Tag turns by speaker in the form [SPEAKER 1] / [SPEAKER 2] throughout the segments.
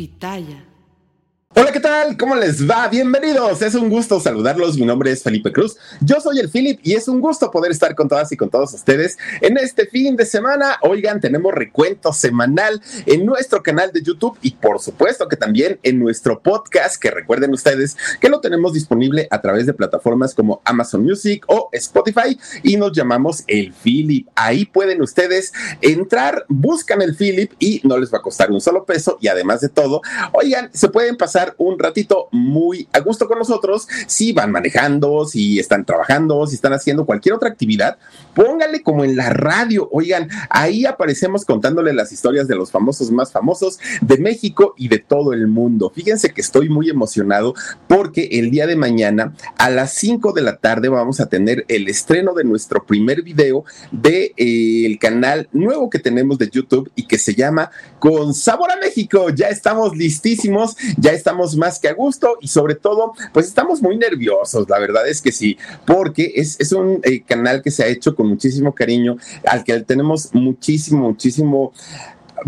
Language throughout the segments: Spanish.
[SPEAKER 1] Pitaya.
[SPEAKER 2] Hola, ¿qué tal? ¿Cómo les va? Bienvenidos. Es un gusto saludarlos. Mi nombre es Felipe Cruz. Yo soy el Philip y es un gusto poder estar con todas y con todos ustedes en este fin de semana. Oigan, tenemos recuento semanal en nuestro canal de YouTube y por supuesto que también en nuestro podcast, que recuerden ustedes que lo tenemos disponible a través de plataformas como Amazon Music o Spotify y nos llamamos el Philip. Ahí pueden ustedes entrar, buscan el Philip y no les va a costar un solo peso y además de todo, oigan, se pueden pasar un ratito muy a gusto con nosotros. Si van manejando, si están trabajando, si están haciendo cualquier otra actividad, póngale como en la radio. Oigan, ahí aparecemos contándole las historias de los famosos más famosos de México y de todo el mundo. Fíjense que estoy muy emocionado porque el día de mañana a las 5 de la tarde vamos a tener el estreno de nuestro primer video del de, eh, canal nuevo que tenemos de YouTube y que se llama Con Sabor a México. Ya estamos listísimos, ya estamos más que a gusto y sobre todo, pues estamos muy nerviosos, la verdad es que sí, porque es, es un eh, canal que se ha hecho con muchísimo cariño, al que tenemos muchísimo, muchísimo,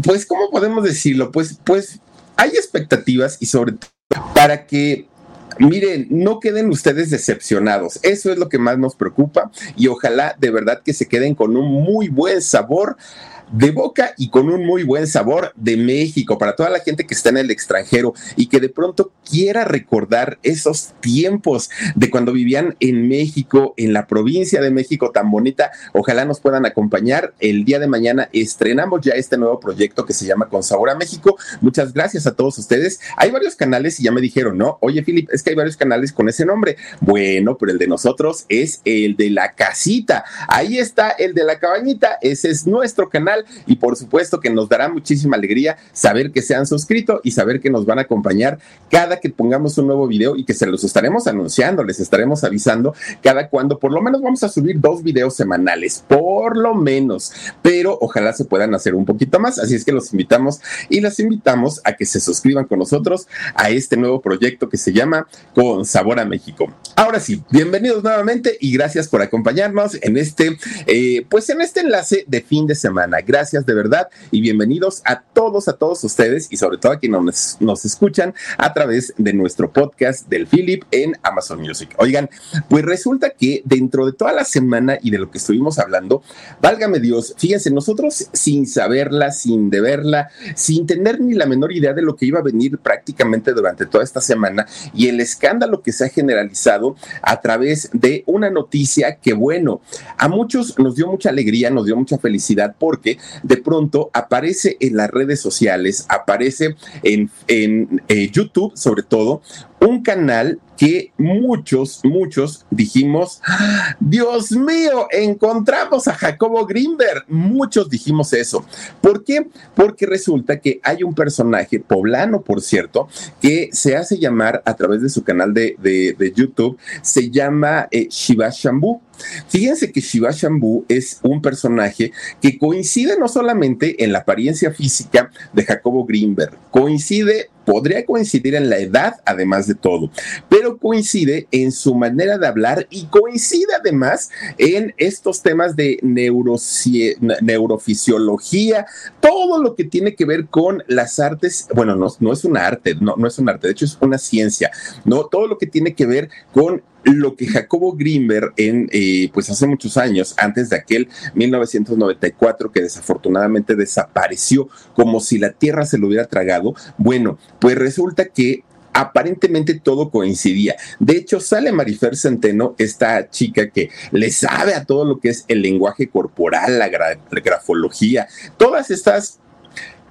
[SPEAKER 2] pues, ¿cómo podemos decirlo? Pues, pues hay expectativas y sobre todo para que Miren, no queden ustedes decepcionados. Eso es lo que más nos preocupa y ojalá de verdad que se queden con un muy buen sabor de boca y con un muy buen sabor de México para toda la gente que está en el extranjero y que de pronto quiera recordar esos tiempos de cuando vivían en México, en la provincia de México tan bonita. Ojalá nos puedan acompañar. El día de mañana estrenamos ya este nuevo proyecto que se llama Con Sabor a México. Muchas gracias a todos ustedes. Hay varios canales y ya me dijeron, ¿no? Oye, Philip, es que hay varios canales con ese nombre. Bueno, pero el de nosotros es el de la casita. Ahí está el de la cabañita. Ese es nuestro canal y por supuesto que nos dará muchísima alegría saber que se han suscrito y saber que nos van a acompañar cada que pongamos un nuevo video y que se los estaremos anunciando, les estaremos avisando cada cuando, por lo menos vamos a subir dos videos semanales, por lo menos, pero ojalá se puedan hacer un poquito más, así es que los invitamos y las invitamos a que se suscriban con nosotros a este nuevo proyecto que se llama Con Sabor a México. Ahora sí, bienvenidos nuevamente y gracias por acompañarnos en este, eh, pues en este enlace de fin de semana. Gracias de verdad y bienvenidos a todos, a todos ustedes y sobre todo a quienes nos, escuchan a través de nuestro podcast del Philip en Amazon Music. Oigan, pues resulta que dentro de toda la semana y de lo que estuvimos hablando, válgame Dios, fíjense, nosotros sin saberla, sin deberla, sin tener ni la menor idea de lo que iba a venir prácticamente durante toda esta semana y el escándalo que se ha generalizado a través de una noticia que, bueno, a muchos nos dio mucha alegría, nos dio mucha felicidad porque de pronto aparece en las redes sociales, aparece en, eh, YouTube sobre todo, un canal que muchos, muchos dijimos, Dios mío, encontramos a Jacobo Greenberg. Muchos dijimos eso. ¿Por qué? Porque resulta que hay un personaje poblano, por cierto, que se hace llamar a través de su canal de, YouTube, se llama eh, Shiva Shambhu. Fíjense que Shiva Shambhu es un personaje que coincide no solamente en la apariencia física de Jacobo Greenberg, coincide podría coincidir en la edad, además de todo, pero coincide en su manera de hablar y coincide además en estos temas de neurofisiología, todo lo que tiene que ver con las artes, bueno, no, es una arte, no, no es un arte, de hecho es una ciencia, ¿no? Todo lo que tiene que ver con lo que Jacobo Greenberg en, eh, pues hace muchos años, antes de aquel 1994 que desafortunadamente desapareció como si la tierra se lo hubiera tragado, bueno, pues resulta que aparentemente todo coincidía. De hecho, sale Marifer Centeno, esta chica que le sabe a todo lo que es el lenguaje corporal, la, la grafología, todas estas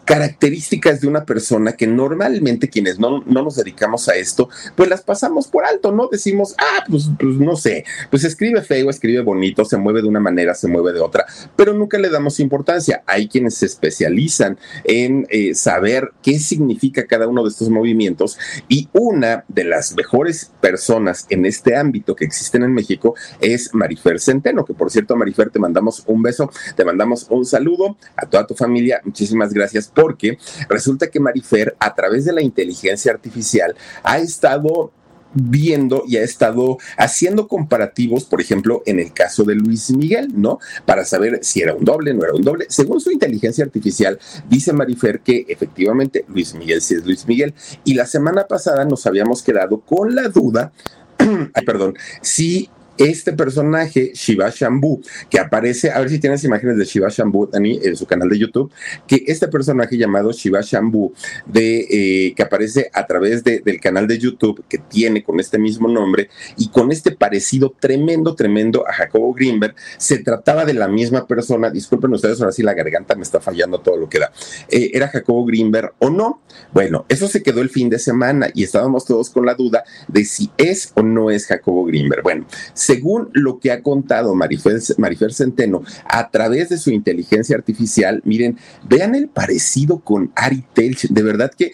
[SPEAKER 2] características de una persona que normalmente quienes no, nos dedicamos a esto, pues las pasamos por alto, ¿no? Decimos, ah, pues, pues, no sé, pues escribe feo, escribe bonito, se mueve de una manera, se mueve de otra, pero nunca le damos importancia. Hay quienes se especializan en eh, saber qué significa cada uno de estos movimientos y una de las mejores personas en este ámbito que existen en México es Marifer Centeno, que por cierto, Marifer, te mandamos un beso, te mandamos un saludo a toda tu familia, muchísimas gracias porque resulta que Marifer, a través de la inteligencia artificial, ha estado viendo y ha estado haciendo comparativos, por ejemplo, en el caso de Luis Miguel, ¿no? Para saber si era un doble, no era un doble. Según su inteligencia artificial, dice Marifer que efectivamente Luis Miguel sí es Luis Miguel. Y la semana pasada nos habíamos quedado con la duda, ay, perdón, si este personaje, Shiva Shambhu, que aparece, a ver si tienes imágenes de Shiva Shambhu, Dani, en su canal de YouTube, que este personaje llamado Shiva Shambhu, de, eh, que aparece a través del canal de YouTube que tiene con este mismo nombre y con este parecido tremendo, tremendo a Jacobo Greenberg, se trataba de la misma persona, disculpen ustedes, ahora sí la garganta me está fallando todo lo que da, eh, ¿era Jacobo Greenberg o no? Bueno, eso se quedó el fin de semana y estábamos todos con la duda de si es o no es Jacobo Greenberg. Bueno, según lo que ha contado Marifer, Centeno a través de su inteligencia artificial, miren, vean el parecido con Ari Telch. De verdad que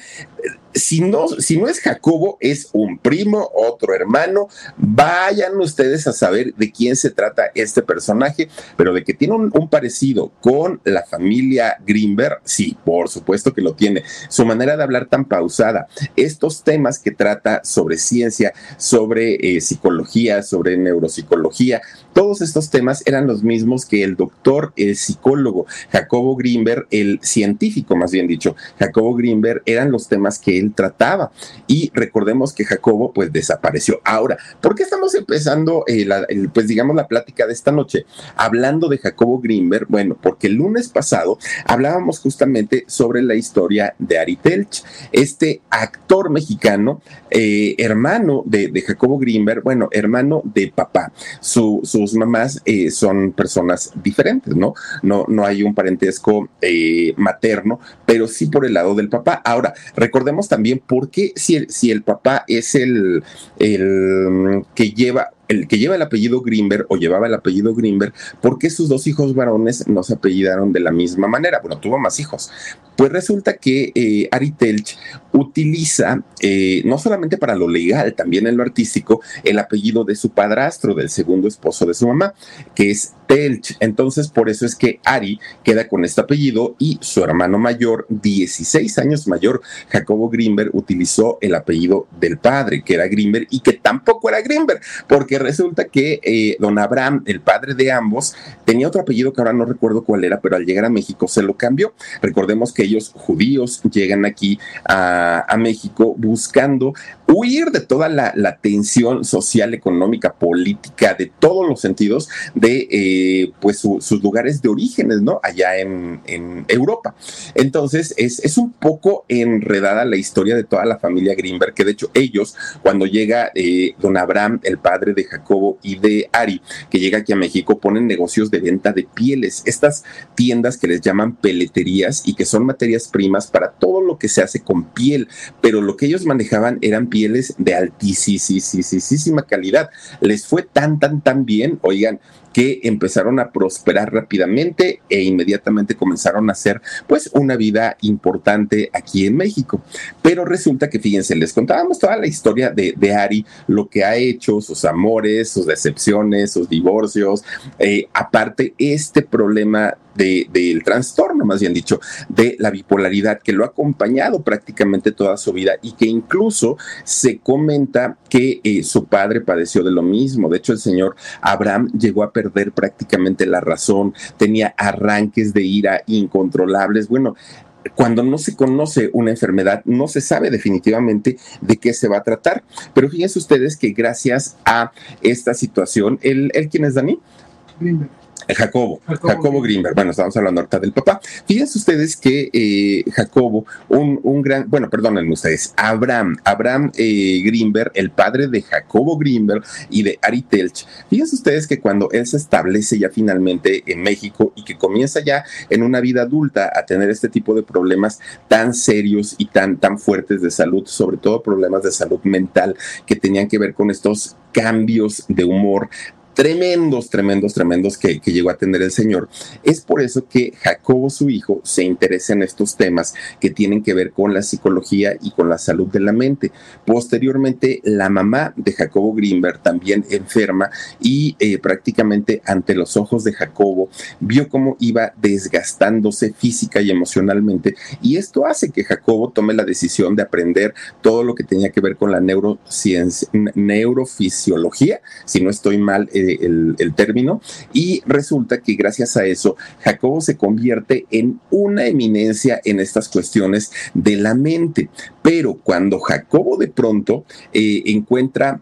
[SPEAKER 2] si no, si no es Jacobo, es un primo, otro hermano. Vayan ustedes a saber de quién se trata este personaje, pero de que tiene un, parecido con la familia Greenberg, sí, por supuesto que lo tiene. Su manera de hablar tan pausada, estos temas que trata sobre ciencia, sobre eh, psicología, sobre neuropsicología, todos estos temas eran los mismos que el doctor, el psicólogo Jacobo Greenberg, el científico más bien dicho, Jacobo Greenberg, eran los temas que él trataba. Y recordemos que Jacobo pues desapareció. Ahora, ¿por qué estamos empezando, eh, pues digamos, la plática de esta noche? Hablando de Jacobo Greenberg, bueno, porque el lunes pasado hablábamos justamente sobre la historia de Ari Telch, este actor mexicano, eh, hermano de, Jacobo Greenberg, bueno, hermano de papá. Mamás eh, son personas diferentes, ¿no? No, no hay un parentesco materno, pero sí por el lado del papá. Ahora, recordemos también por qué si el, si el papá es el, el que lleva el que lleva el apellido Greenberg o llevaba el apellido Greenberg, ¿por qué sus dos hijos varones no se apellidaron de la misma manera? Bueno, tuvo más hijos. Pues resulta que eh, Ari Telch utiliza, eh, no solamente para lo legal, también en lo artístico, el apellido de su padrastro, del segundo esposo de su mamá, que es Telch. Entonces, por eso es que Ari queda con este apellido y su hermano mayor, 16 años mayor, Jacobo Greenberg, utilizó el apellido del padre, que era Greenberg, y que tampoco era Greenberg, porque resulta que eh, don Abraham, el padre de ambos, tenía otro apellido que ahora no recuerdo cuál era, pero al llegar a México se lo cambió. Recordemos que ellos, judíos, llegan aquí a, México buscando huir de toda la, tensión social, económica, política, de todos los sentidos de eh, pues sus lugares de orígenes, ¿no? Allá en, Europa. Entonces, es, es, un poco enredada la historia de toda la familia Greenberg, que de hecho ellos, cuando llega eh, don Abraham, el padre de Jacobo y de Ari, que llega aquí a México, ponen negocios de venta de pieles, estas tiendas que les llaman peleterías y que son materias primas para todo lo que se hace con piel, pero lo que ellos manejaban eran pieles de altísima calidad. Les fue tan, tan, tan bien, oigan, que empezaron a prosperar rápidamente e inmediatamente comenzaron a hacer pues una vida importante aquí en México. Pero resulta que, fíjense, les contábamos toda la historia de, de Ari, lo que ha hecho, sus amores, sus decepciones, sus divorcios, eh, aparte este problema del trastorno, más bien dicho, de la bipolaridad que lo ha acompañado prácticamente toda su vida y que incluso se comenta que eh, su padre padeció de lo mismo. De hecho, el señor Abraham llegó a perder prácticamente la razón, tenía arranques de ira incontrolables. Bueno, cuando no se conoce una enfermedad, no se sabe definitivamente de qué se va a tratar. Pero fíjense ustedes que gracias a esta situación, ¿el, el quién es Dani? Jacobo, Jacobo, Greenberg. Bueno, estamos hablando ahorita del papá. Fíjense ustedes que eh, Jacobo, un, un, gran, bueno, perdónenme ustedes, Abraham, Abraham eh, Greenberg, el padre de Jacobo Greenberg y de Ari Telch. Fíjense ustedes que cuando él se establece ya finalmente en México y que comienza ya en una vida adulta a tener este tipo de problemas tan serios y tan, tan fuertes de salud, sobre todo problemas de salud mental que tenían que ver con estos cambios de humor tremendos, tremendos, tremendos que, llegó a tener el Señor. Es por eso que Jacobo, su hijo, se interesa en estos temas que tienen que ver con la psicología y con la salud de la mente. Posteriormente, la mamá de Jacobo Greenberg también enferma y eh, prácticamente ante los ojos de Jacobo vio cómo iba desgastándose física y emocionalmente y esto hace que Jacobo tome la decisión de aprender todo lo que tenía que ver con la neurociencia, neurofisiología, si no estoy mal. Eh, el, término, y resulta que gracias a eso Jacobo se convierte en una eminencia en estas cuestiones de la mente. Pero cuando Jacobo de pronto eh, encuentra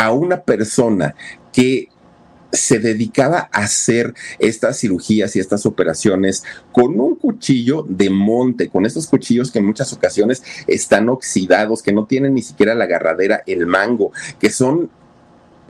[SPEAKER 2] a una persona que se dedicaba a hacer estas cirugías y estas operaciones con un cuchillo de monte, con esos cuchillos que en muchas ocasiones están oxidados, que no tienen ni siquiera la agarradera, el mango, que son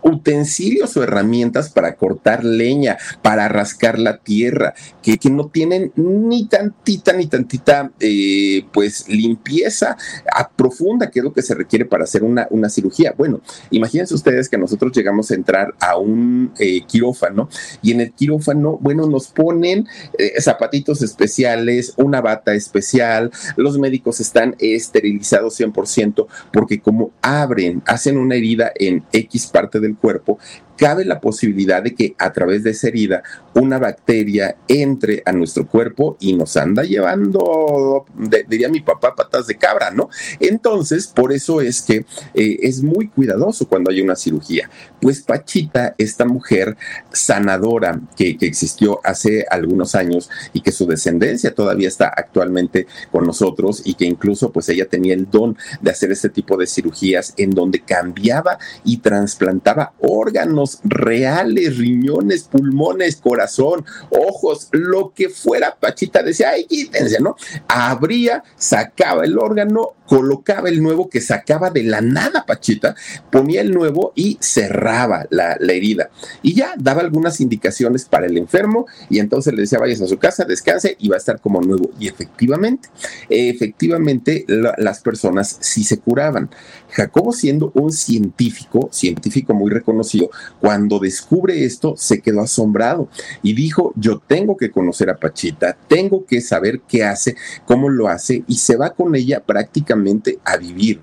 [SPEAKER 2] utensilios o herramientas para cortar leña, para rascar la tierra, que, que no tienen ni tantita, ni tantita, eh, pues, limpieza a profunda, que es lo que se requiere para hacer una, una cirugía. Bueno, imagínense ustedes que nosotros llegamos a entrar a un eh, quirófano y en el quirófano, bueno, nos ponen eh, zapatitos especiales, una bata especial, los médicos están esterilizados 100% porque como abren, hacen una herida en X parte del cuerpo cabe la posibilidad de que a través de esa herida una bacteria entre a nuestro cuerpo y nos anda llevando, diría mi papá, patas de cabra, ¿no? Entonces, por eso es que eh, es muy cuidadoso cuando hay una cirugía. Pues Pachita, esta mujer sanadora que, existió hace algunos años y que su descendencia todavía está actualmente con nosotros y que incluso pues ella tenía el don de hacer este tipo de cirugías en donde cambiaba y trasplantaba órganos reales, riñones, pulmones, corazón, ojos, lo que fuera, Pachita decía, ay, quítense, ¿no? Abría, sacaba el órgano, colocaba el nuevo que sacaba de la nada, Pachita, ponía el nuevo y cerraba la, herida. Y ya daba algunas indicaciones para el enfermo y entonces le decía, vayas a su casa, descanse y va a estar como nuevo. Y efectivamente, efectivamente las personas sí se curaban. Jacobo siendo un científico, científico muy reconocido, cuando descubre esto se quedó asombrado y dijo, yo tengo que conocer a Pachita, tengo que saber qué hace, cómo lo hace y se va con ella prácticamente a vivir.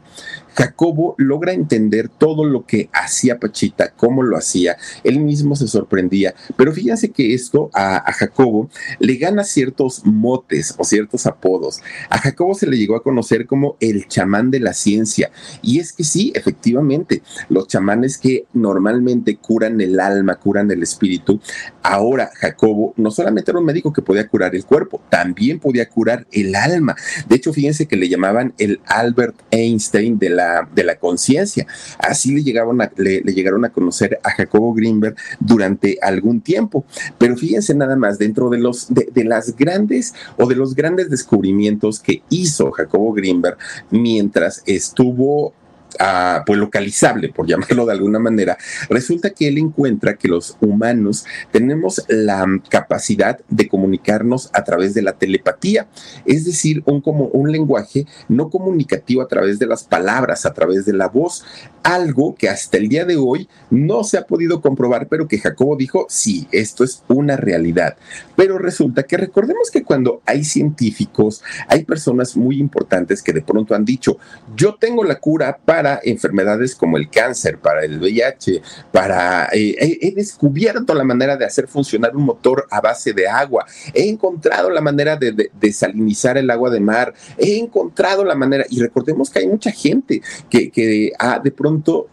[SPEAKER 2] Jacobo logra entender todo lo que hacía Pachita, cómo lo hacía, él mismo se sorprendía, pero fíjense que esto a, Jacobo le gana ciertos motes o ciertos apodos. A Jacobo se le llegó a conocer como el chamán de la ciencia, y es que sí, efectivamente, los chamanes que normalmente curan el alma, curan el espíritu, ahora Jacobo no solamente era un médico que podía curar el cuerpo, también podía curar el alma. De hecho, fíjense que le llamaban el Albert Einstein de la de la conciencia. Así le, llegaron a, le, llegaron a conocer a Jacobo Greenberg durante algún tiempo. Pero fíjense nada más, dentro de, los, de las grandes o de los grandes descubrimientos que hizo Jacobo Greenberg mientras estuvo pues localizable, por llamarlo de alguna manera, resulta que él encuentra que los humanos tenemos la capacidad de comunicarnos a través de la telepatía, es decir, un, como un lenguaje no comunicativo a través de las palabras, a través de la voz, algo que hasta el día de hoy no se ha podido comprobar, pero que Jacobo dijo, sí, esto es una realidad. Pero resulta que recordemos que cuando hay científicos, hay personas muy importantes que de pronto han dicho, yo tengo la cura para enfermedades como el cáncer, para el VIH, para... Eh, he, descubierto la manera de hacer funcionar un motor a base de agua, he encontrado la manera de, desalinizar el agua de mar, he encontrado la manera, y recordemos que hay mucha gente que, que ha, de pronto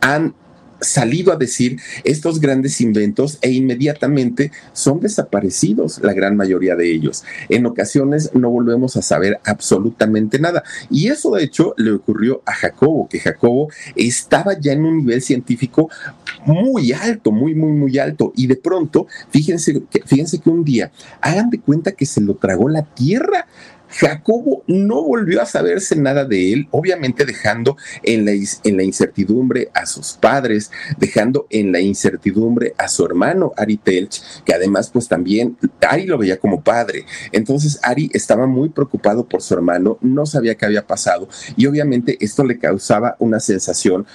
[SPEAKER 2] han salido a decir estos grandes inventos e inmediatamente son desaparecidos la gran mayoría de ellos. En ocasiones no volvemos a saber absolutamente nada. Y eso de hecho le ocurrió a Jacobo, que Jacobo estaba ya en un nivel científico muy alto, muy, muy, muy alto. Y de pronto, fíjense, fíjense que un día, hagan de cuenta que se lo tragó la tierra. Jacobo no volvió a saberse nada de él, obviamente dejando en la, incertidumbre a sus padres, dejando en la incertidumbre a su hermano Ari Telch, que además pues también Ari lo veía como padre. Entonces Ari estaba muy preocupado por su hermano, no sabía qué había pasado y obviamente esto le causaba una sensación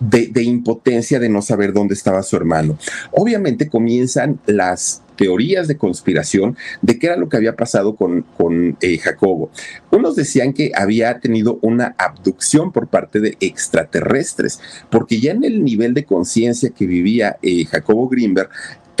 [SPEAKER 2] de, impotencia de no saber dónde estaba su hermano. Obviamente comienzan las teorías de conspiración de qué era lo que había pasado con, con eh, Jacobo. Unos decían que había tenido una abducción por parte de extraterrestres, porque ya en el nivel de conciencia que vivía eh, Jacobo Greenberg,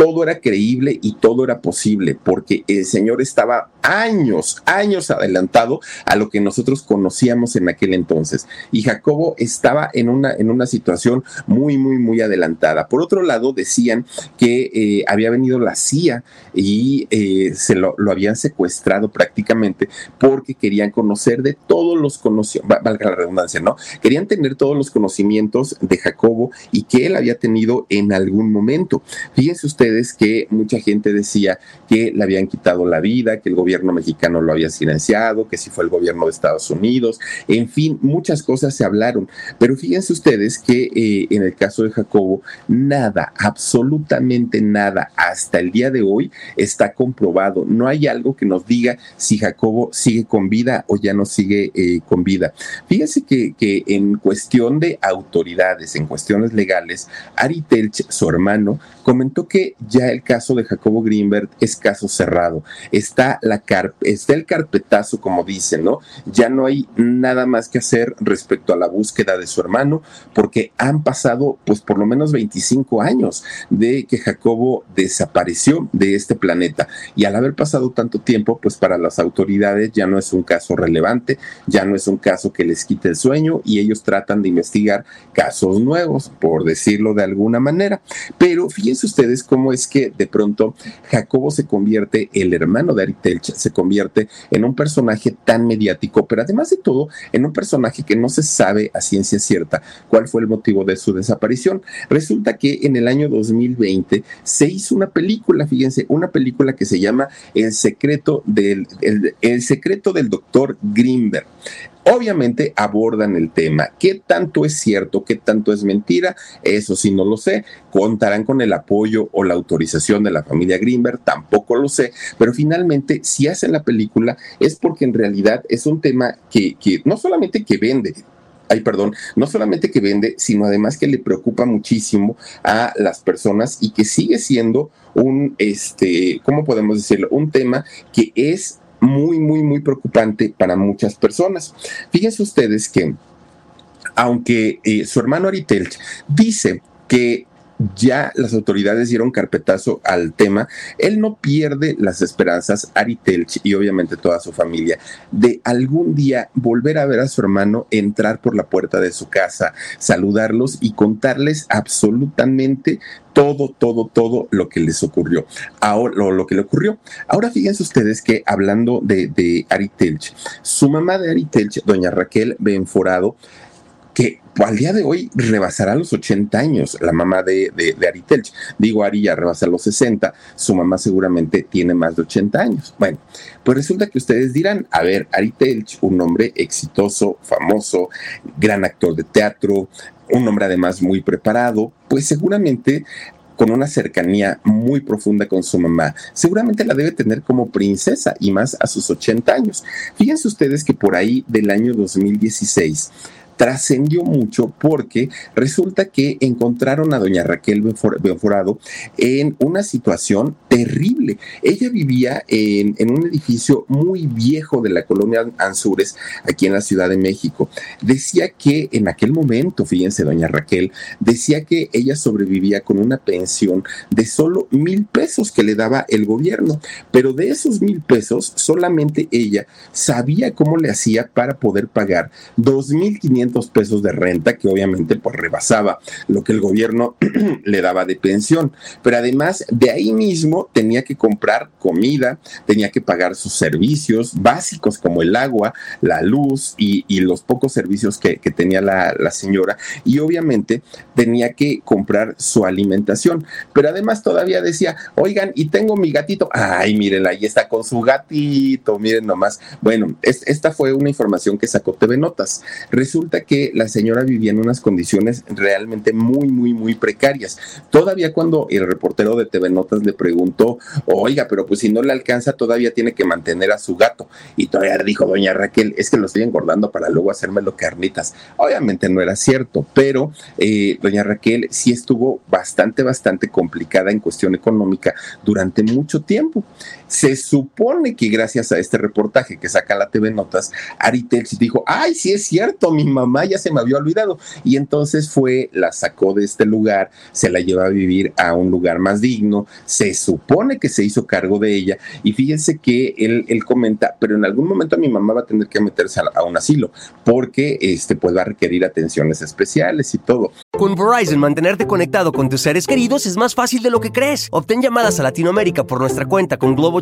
[SPEAKER 2] todo era creíble y todo era posible, porque el Señor estaba años, años adelantado a lo que nosotros conocíamos en aquel entonces. Y Jacobo estaba en una, en una situación muy, muy, muy adelantada. Por otro lado, decían que eh, había venido la CIA y eh, se lo, habían secuestrado prácticamente porque querían conocer de todos los conocimientos, valga la redundancia, ¿no? Querían tener todos los conocimientos de Jacobo y que él había tenido en algún momento. Fíjense ustedes que mucha gente decía que le habían quitado la vida, que el gobierno mexicano lo había silenciado, que si fue el gobierno de Estados Unidos, en fin, muchas cosas se hablaron. Pero fíjense ustedes que eh, en el caso de Jacobo, nada, absolutamente nada, hasta el día de hoy está comprobado. No hay algo que nos diga si Jacobo sigue con vida o ya no sigue eh, con vida. Fíjense que en cuestión de autoridades, en cuestiones legales, Ari Telch, su hermano, comentó que ya el caso de Jacobo Greenberg es caso cerrado. Está la está el carpetazo, como dicen, ¿no? Ya no hay nada más que hacer respecto a la búsqueda de su hermano, porque han pasado, pues, por lo menos 25 años de que Jacobo desapareció de este planeta. Y al haber pasado tanto tiempo, pues, para las autoridades ya no es un caso relevante, ya no es un caso que les quite el sueño y ellos tratan de investigar casos nuevos, por decirlo de alguna manera. Pero fíjense ustedes cómo es que de pronto Jacobo se convierte el hermano de Aritelch se convierte en un personaje tan mediático, pero además de todo, en un personaje que no se sabe a ciencia cierta cuál fue el motivo de su desaparición. Resulta que en el año 2020 se hizo una película, fíjense, una película que se llama El secreto del, el secreto del doctor Greenberg. Obviamente abordan el tema. ¿Qué tanto es cierto? ¿Qué tanto es mentira? Eso sí no lo sé. ¿Contarán con el apoyo o la autorización de la familia Greenberg? Tampoco lo sé. Pero finalmente, si hacen la película, es porque en realidad es un tema que, que no solamente que vende, ay, perdón, no solamente que vende, sino además que le preocupa muchísimo a las personas y que sigue siendo un, este, ¿cómo podemos decirlo? Un tema que es muy, muy, muy preocupante para muchas personas. Fíjense ustedes que, aunque eh, su hermano Aritel dice que ya las autoridades dieron carpetazo al tema, él no pierde las esperanzas, Ari Telch y obviamente toda su familia, de algún día volver a ver a su hermano entrar por la puerta de su casa, saludarlos y contarles absolutamente todo, todo, todo lo que les ocurrió, ahora, lo, que le ocurrió. Ahora fíjense ustedes que hablando de, de Ari Telch, su mamá de Ari Telch, doña Raquel Benforado, que al día de hoy rebasará los 80 años, la mamá de, de, Ari Telch. Digo, Ari ya rebasa los 60, su mamá seguramente tiene más de 80 años. Bueno, pues resulta que ustedes dirán, a ver, Ari Telch, un hombre exitoso, famoso, gran actor de teatro, un hombre además muy preparado, pues seguramente con una cercanía muy profunda con su mamá, seguramente la debe tener como princesa y más a sus 80 años. Fíjense ustedes que por ahí del año 2016 trascendió mucho porque resulta que encontraron a doña Raquel Benforado en una situación terrible. Ella vivía en, un edificio muy viejo de la colonia Anzures, aquí en la Ciudad de México. Decía que en aquel momento, fíjense, doña Raquel, decía que ella sobrevivía con una pensión de solo mil pesos que le daba el gobierno, pero de esos mil pesos solamente ella sabía cómo le hacía para poder pagar dos mil quinientos pesos de renta, que obviamente pues rebasaba lo que el gobierno le daba de pensión. Pero además de ahí mismo tenía que comprar comida, tenía que pagar sus servicios básicos como el agua, la luz y, los pocos servicios que, tenía la, señora. Y obviamente tenía que comprar su alimentación. Pero además todavía decía, oigan, y tengo mi gatito. Ay, miren, ahí está con su gatito, miren nomás. Bueno, esta fue una información que sacó TV Notas. Resulta que la señora vivía en unas condiciones realmente muy, muy, muy precarias. Todavía cuando el reportero de TV Notas le preguntó, oiga, pero pues si no le alcanza, todavía tiene que mantener a su gato. Y todavía dijo doña Raquel, es que lo estoy engordando para luego hacérmelo carnitas. Obviamente no era cierto, pero eh, doña Raquel sí estuvo bastante, bastante complicada en cuestión económica durante mucho tiempo. Se supone que gracias a este reportaje que saca la TV Notas, Ari dijo, ay, sí es cierto, mi mamá ya se me había olvidado. Y entonces fue, la sacó de este lugar, se la lleva a vivir a un lugar más digno, se supone que se hizo cargo de ella. Y fíjense que él, él comenta, pero en algún momento mi mamá va a tener que meterse a, un asilo, porque este, pues va a requerir atenciones especiales y todo.
[SPEAKER 3] Con Verizon, mantenerte conectado con tus seres queridos es más fácil de lo que crees. Obtén llamadas a Latinoamérica por nuestra cuenta con Globo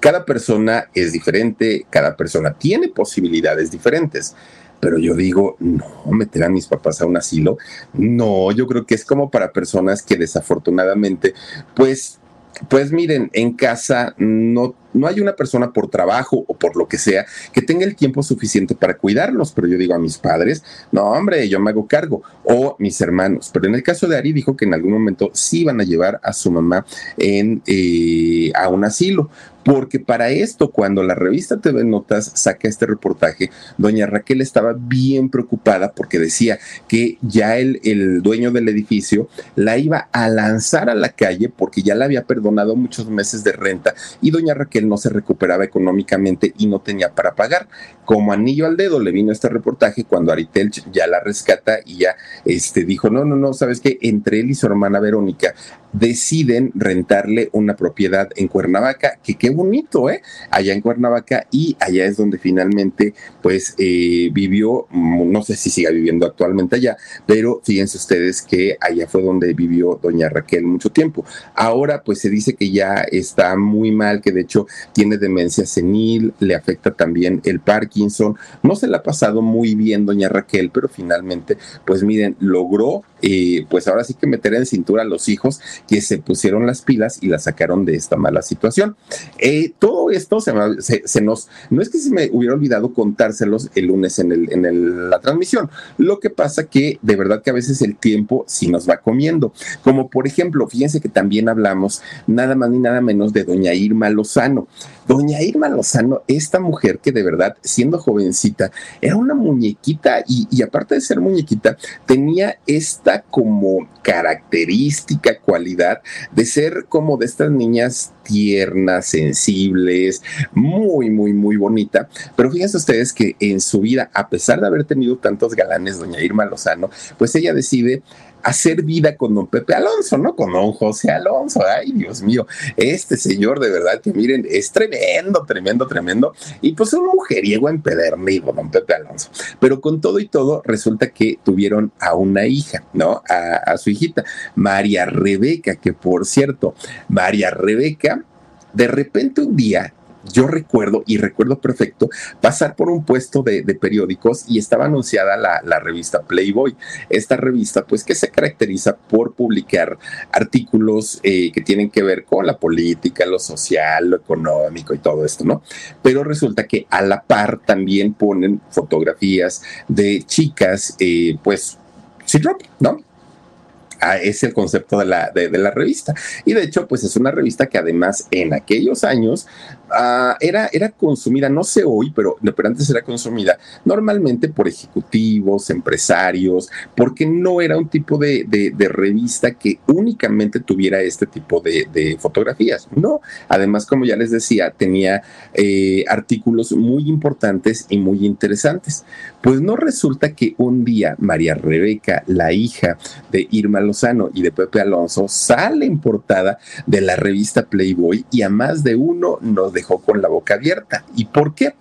[SPEAKER 2] cada persona es diferente, cada persona tiene posibilidades diferentes. Pero yo digo, no, meter a mis papás a un asilo, no, yo creo que es como para personas que desafortunadamente, pues, pues miren, en casa no no hay una persona por trabajo o por lo que sea que tenga el tiempo suficiente para cuidarlos, pero yo digo a mis padres, no, hombre, yo me hago cargo, o mis hermanos. Pero en el caso de Ari dijo que en algún momento sí iban a llevar a su mamá en, eh, a un asilo, porque para esto, cuando la revista TV Notas saca este reportaje, doña Raquel estaba bien preocupada porque decía que ya el, el, dueño del edificio la iba a lanzar a la calle porque ya le había perdonado muchos meses de renta y doña Raquel no se recuperaba económicamente y no tenía para pagar. Como anillo al dedo le vino este reportaje cuando Aritel ya la rescata y ya este, dijo, no, no, no, sabes que entre él y su hermana Verónica deciden rentarle una propiedad en Cuernavaca, que qué bonito, ¿eh? Allá en Cuernavaca y allá es donde finalmente pues eh, vivió, mm, no sé si siga viviendo actualmente allá, pero fíjense ustedes que allá fue donde vivió doña Raquel mucho tiempo. Ahora pues se dice que ya está muy mal, que de hecho tiene demencia senil, le afecta también el Parkinson, no se le ha pasado muy bien doña Raquel, pero finalmente pues miren, logró eh, pues ahora sí que meter en cintura a los hijos que se pusieron las pilas y la sacaron de esta mala situación. Eh, todo esto se, nos, no es que se me hubiera olvidado contárselos el lunes en, el, en la transmisión, lo que pasa que de verdad que a veces el tiempo sí nos va comiendo, como por ejemplo, fíjense que también hablamos nada más ni nada menos de doña Irma Lozano. Doña Irma Lozano, esta mujer que de verdad, siendo jovencita, era una muñequita y, aparte de ser muñequita, tenía esta como característica, cualidad de ser como de estas niñas tiernas, sensibles, muy, muy, muy bonita. Pero fíjense ustedes que en su vida, a pesar de haber tenido tantos galanes, doña Irma Lozano, pues ella decide hacer vida con don Pepe Alonso, ¿no? Con don José Alonso. Ay, Dios mío, este señor de verdad que miren, es tremendo, tremendo, tremendo. Y pues un mujeriego empedernido, don Pepe Alonso. Pero con todo y todo, resulta que tuvieron a una hija, ¿no? A, a su hijita, María Rebeca, que por cierto, María Rebeca, de repente un día yo recuerdo, y recuerdo perfecto, pasar por un puesto de, periódicos y estaba anunciada la, revista Playboy. Esta revista, pues, que se caracteriza por publicar artículos eh, que tienen que ver con la política, lo social, lo económico y todo esto, ¿no? Pero resulta que a la par también ponen fotografías de chicas, eh, pues, sin ropa, ¿no? es el concepto de la, de, la revista. Y de hecho, pues es una revista que además en aquellos años ah, era, era consumida, no sé hoy, pero, pero antes era consumida normalmente por ejecutivos, empresarios, porque no era un tipo de, revista que únicamente tuviera este tipo de, fotografías. No, además, como ya les decía, tenía eh, artículos muy importantes y muy interesantes. Pues no resulta que un día María Rebeca, la hija de Irma Lozano y de Pepe Alonso, sale en portada de la revista Playboy y a más de uno nos dejó con la boca abierta. ¿Y por qué?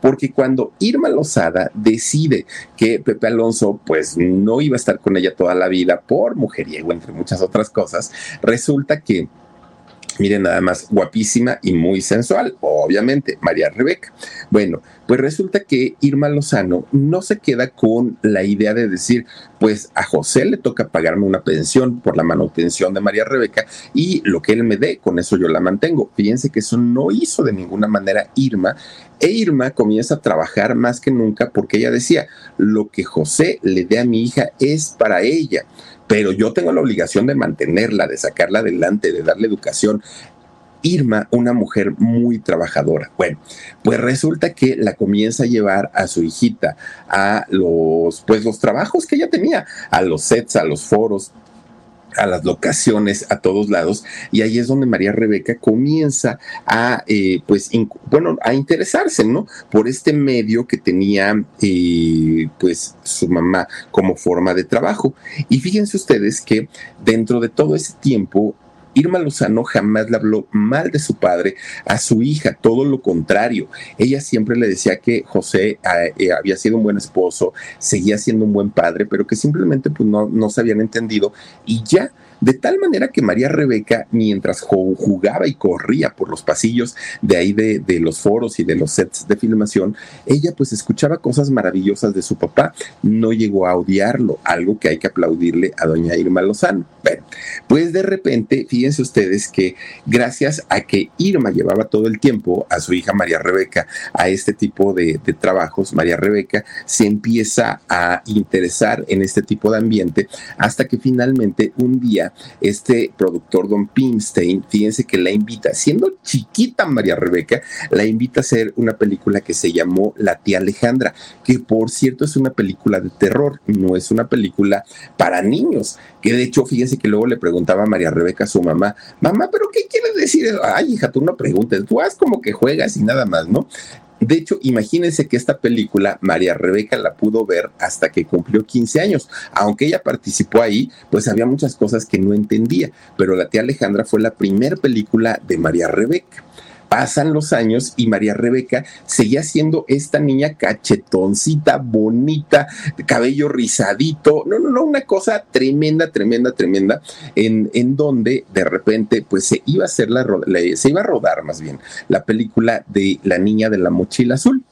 [SPEAKER 2] Porque cuando Irma Lozada decide que Pepe Alonso pues no iba a estar con ella toda la vida por mujeriego, entre muchas otras cosas, resulta que Miren nada más, guapísima y muy sensual, obviamente, María Rebeca. Bueno, pues resulta que Irma Lozano no se queda con la idea de decir, pues a José le toca pagarme una pensión por la manutención de María Rebeca y lo que él me dé, con eso yo la mantengo. Fíjense que eso no hizo de ninguna manera Irma. E Irma comienza a trabajar más que nunca porque ella decía, lo que José le dé a mi hija es para ella pero yo tengo la obligación de mantenerla, de sacarla adelante, de darle educación. Irma, una mujer muy trabajadora. Bueno, pues resulta que la comienza a llevar a su hijita a los, pues los trabajos que ella tenía, a los sets, a los foros, a las locaciones, a todos lados, y ahí es donde María Rebeca comienza a, eh, pues, bueno, a interesarse, ¿no? Por este medio que tenía, eh, pues, su mamá como forma de trabajo. Y fíjense ustedes que dentro de todo ese tiempo, Irma Lozano jamás le habló mal de su padre a su hija, todo lo contrario. Ella siempre le decía que José eh, eh, había sido un buen esposo, seguía siendo un buen padre, pero que simplemente pues, no, no se habían entendido y ya de tal manera que María Rebeca, mientras jugaba y corría por los pasillos de ahí de, los foros y de los sets de filmación, ella pues escuchaba cosas maravillosas de su papá, no llegó a odiarlo, algo que hay que aplaudirle a doña Irma Lozano. Bueno, pues de repente, fíjense ustedes que gracias a que Irma llevaba todo el tiempo a su hija María Rebeca a este tipo de, de trabajos, María Rebeca se empieza a interesar en este tipo de ambiente hasta que finalmente un día este productor Don Pimstein, fíjense que la invita, siendo chiquita María Rebeca, la invita a hacer una película que se llamó La tía Alejandra, que por cierto es una película de terror, no es una película para niños, que de hecho fíjense que luego le preguntaba a María Rebeca a su mamá, mamá, pero ¿qué quiere decir? Ay, hija, tú no preguntes, tú haz como que juegas y nada más, ¿no? De hecho, imagínense que esta película María Rebeca la pudo ver hasta que cumplió 15 años. Aunque ella participó ahí, pues había muchas cosas que no entendía, pero la tía Alejandra fue la primera película de María Rebeca. Pasan los años y María Rebeca seguía siendo esta niña cachetoncita, bonita, cabello rizadito. No, no, no, una cosa tremenda, tremenda, tremenda, en, en donde de repente pues se iba a hacer la, se iba a rodar más bien la película de La niña de la mochila azul.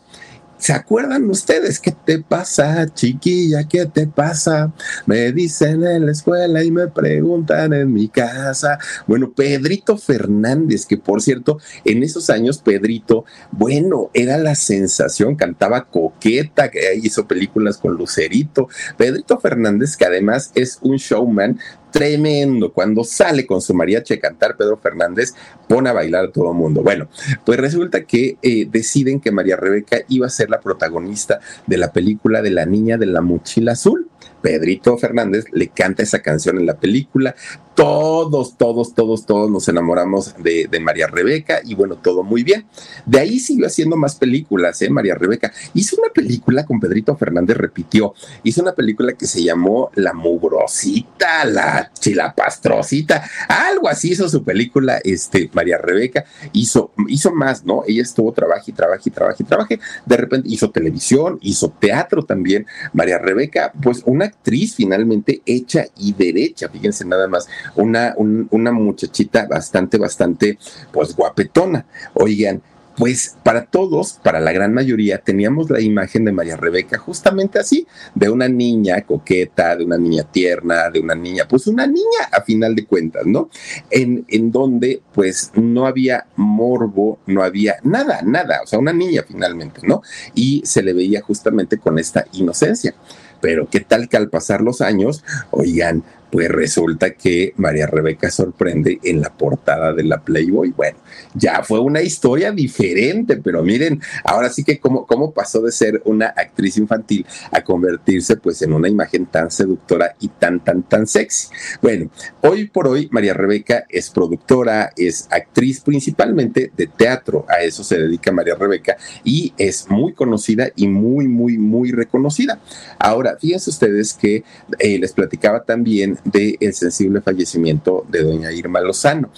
[SPEAKER 2] ¿Se acuerdan ustedes qué te pasa, chiquilla? ¿Qué te pasa? Me dicen en la escuela y me preguntan en mi casa. Bueno, Pedrito Fernández, que por cierto, en esos años Pedrito, bueno, era la sensación, cantaba coqueta, que hizo películas con Lucerito. Pedrito Fernández, que además es un showman tremendo. Cuando sale con su mariachi a cantar Pedro Fernández, pone a bailar a todo el mundo. Bueno, pues resulta que eh, deciden que María Rebeca iba a ser la protagonista de la película de la niña de la mochila azul. Pedrito Fernández le canta esa canción en la película. Todos, todos, todos, todos nos enamoramos de, María Rebeca y bueno, todo muy bien. De ahí siguió haciendo más películas, ¿eh? María Rebeca. Hizo una película con Pedrito Fernández, repitió. Hizo una película que se llamó La Mugrosita, La Chilapastrosita, algo así hizo su película, este, María Rebeca. Hizo, hizo más, ¿no? Ella estuvo trabaje y trabaje y trabaje y trabaje. De repente hizo televisión, hizo teatro también. María Rebeca, pues una actriz finalmente hecha y derecha, fíjense nada más una, una muchachita bastante, bastante, pues guapetona. Oigan, pues para todos, para la gran mayoría, teníamos la imagen de María Rebeca justamente así, de una niña coqueta, de una niña tierna, de una niña, pues una niña a final de cuentas, ¿no? En, en donde pues no había morbo, no había nada, nada, o sea, una niña finalmente, ¿no? Y se le veía justamente con esta inocencia. Pero qué tal que al pasar los años, oigan, pues resulta que María Rebeca sorprende en la portada de la Playboy. Bueno, ya fue una historia diferente, pero miren, ahora sí que cómo, cómo pasó de ser una actriz infantil a convertirse pues en una imagen tan seductora y tan, tan, tan sexy. Bueno, hoy por hoy María Rebeca es productora, es actriz principalmente de teatro, a eso se dedica María Rebeca y es muy conocida y muy, muy, muy reconocida. Ahora, fíjense ustedes que eh, les platicaba también del sensible fallecimiento de doña Irma Lozano.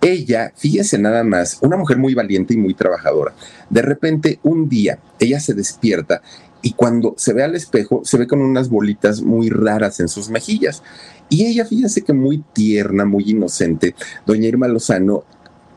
[SPEAKER 2] Ella, fíjense nada más, una mujer muy valiente y muy trabajadora. De repente, un día, ella se despierta y cuando se ve al espejo, se ve con unas bolitas muy raras en sus mejillas. Y ella, fíjense que muy tierna, muy inocente, doña Irma Lozano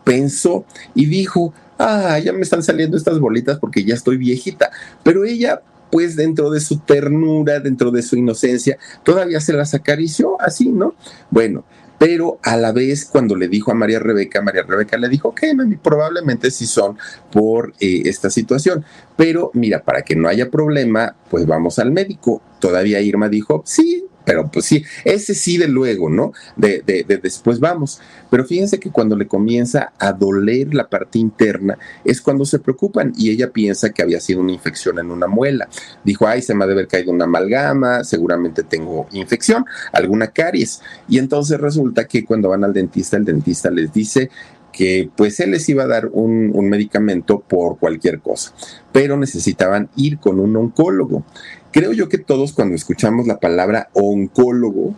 [SPEAKER 2] pensó y dijo, ah, ya me están saliendo estas bolitas porque ya estoy viejita. Pero ella pues dentro de su ternura, dentro de su inocencia, todavía se las acarició así, ¿no? Bueno, pero a la vez cuando le dijo a María Rebeca, María Rebeca le dijo, ok, mami, probablemente sí son por eh, esta situación, pero mira, para que no haya problema, pues vamos al médico. Todavía Irma dijo, sí, pero pues sí, ese sí de luego, ¿no? De, de, después vamos. Pero fíjense que cuando le comienza a doler la parte interna es cuando se preocupan y ella piensa que había sido una infección en una muela. Dijo, ay, se me ha de haber caído una amalgama, seguramente tengo infección, alguna caries. Y entonces resulta que cuando van al dentista, el dentista les dice que pues él les iba a dar un, un medicamento por cualquier cosa, pero necesitaban ir con un oncólogo. Creo yo que todos cuando escuchamos la palabra oncólogo,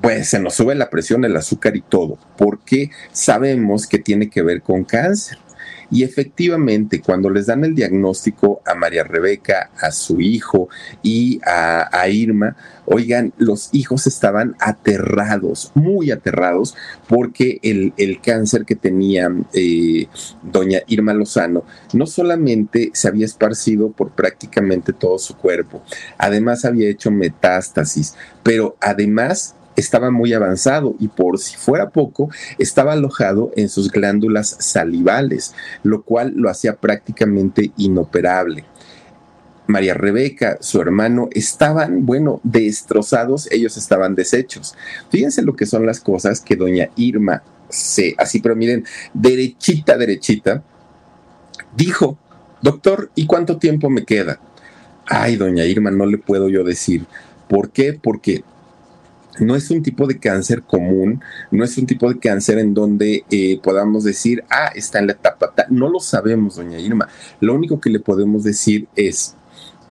[SPEAKER 2] pues se nos sube la presión, el azúcar y todo, porque sabemos que tiene que ver con cáncer. Y efectivamente, cuando les dan el diagnóstico a María Rebeca, a su hijo y a, Irma, oigan, los hijos estaban aterrados, muy aterrados, porque el, cáncer que tenía eh, doña Irma Lozano no solamente se había esparcido por prácticamente todo su cuerpo, además había hecho metástasis, pero además estaba muy avanzado y por si fuera poco, estaba alojado en sus glándulas salivales, lo cual lo hacía prácticamente inoperable. María Rebeca, su hermano, estaban, bueno, destrozados, ellos estaban deshechos. Fíjense lo que son las cosas que doña Irma, se, así, pero miren, derechita, derechita, dijo, doctor, ¿y cuánto tiempo me queda? Ay, doña Irma, no le puedo yo decir. ¿Por qué? Porque no es un tipo de cáncer común, no es un tipo de cáncer en donde eh, podamos decir, ah, está en la etapa, no lo sabemos, doña Irma. Lo único que le podemos decir es,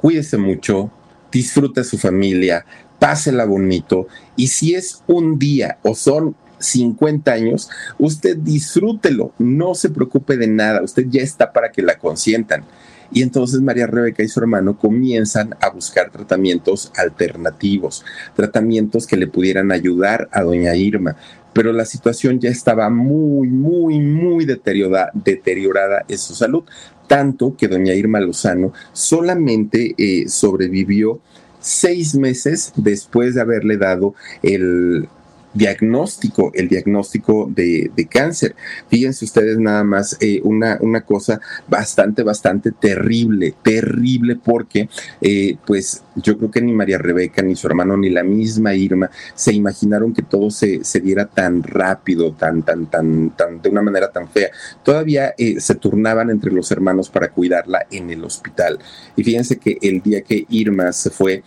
[SPEAKER 2] cuídese mucho, disfrute su familia, pásela bonito y si es un día o son 50 años, usted disfrútelo, no se preocupe de nada, usted ya está para que la consientan. Y entonces María Rebeca y su hermano comienzan a buscar tratamientos alternativos, tratamientos que le pudieran ayudar a doña Irma. Pero la situación ya estaba muy, muy, muy deteriorada, deteriorada en su salud tanto que doña Irma Lozano solamente eh, sobrevivió seis meses después de haberle dado el diagnóstico, el diagnóstico de, cáncer. Fíjense ustedes nada más eh, una, una cosa bastante, bastante terrible, terrible porque eh, pues yo creo que ni María Rebeca, ni su hermano, ni la misma Irma se imaginaron que todo se, se diera tan rápido, tan, tan, tan, tan, de una manera tan fea. Todavía eh, se turnaban entre los hermanos para cuidarla en el hospital. Y fíjense que el día que Irma se fue,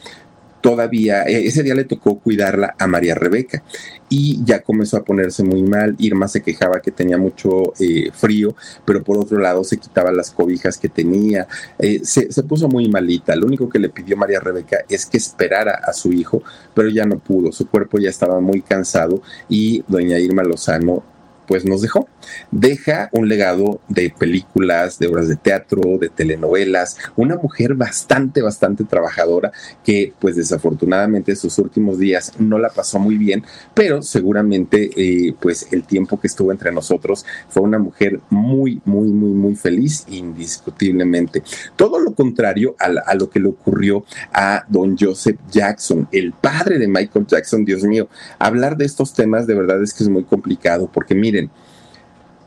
[SPEAKER 2] todavía, e, ese día le tocó cuidarla a María Rebeca y ya comenzó a ponerse muy mal. Irma se quejaba que tenía mucho eh, frío, pero por otro lado se quitaba las cobijas que tenía. Eh, se, se, puso muy malita. Lo único que le pidió María Rebeca es que esperara a su hijo, pero ya no pudo. Su cuerpo ya estaba muy cansado y doña Irma Lozano pues nos dejó. Deja un legado de películas, de obras de teatro, de telenovelas, una mujer bastante, bastante trabajadora que pues desafortunadamente sus últimos días no la pasó muy bien, pero seguramente eh, pues el tiempo que estuvo entre nosotros fue una mujer muy, muy, muy, muy feliz, indiscutiblemente. Todo lo contrario a, a lo que le ocurrió a don Joseph Jackson, el padre de Michael Jackson, Dios mío, hablar de estos temas de verdad es que es muy complicado porque Miren,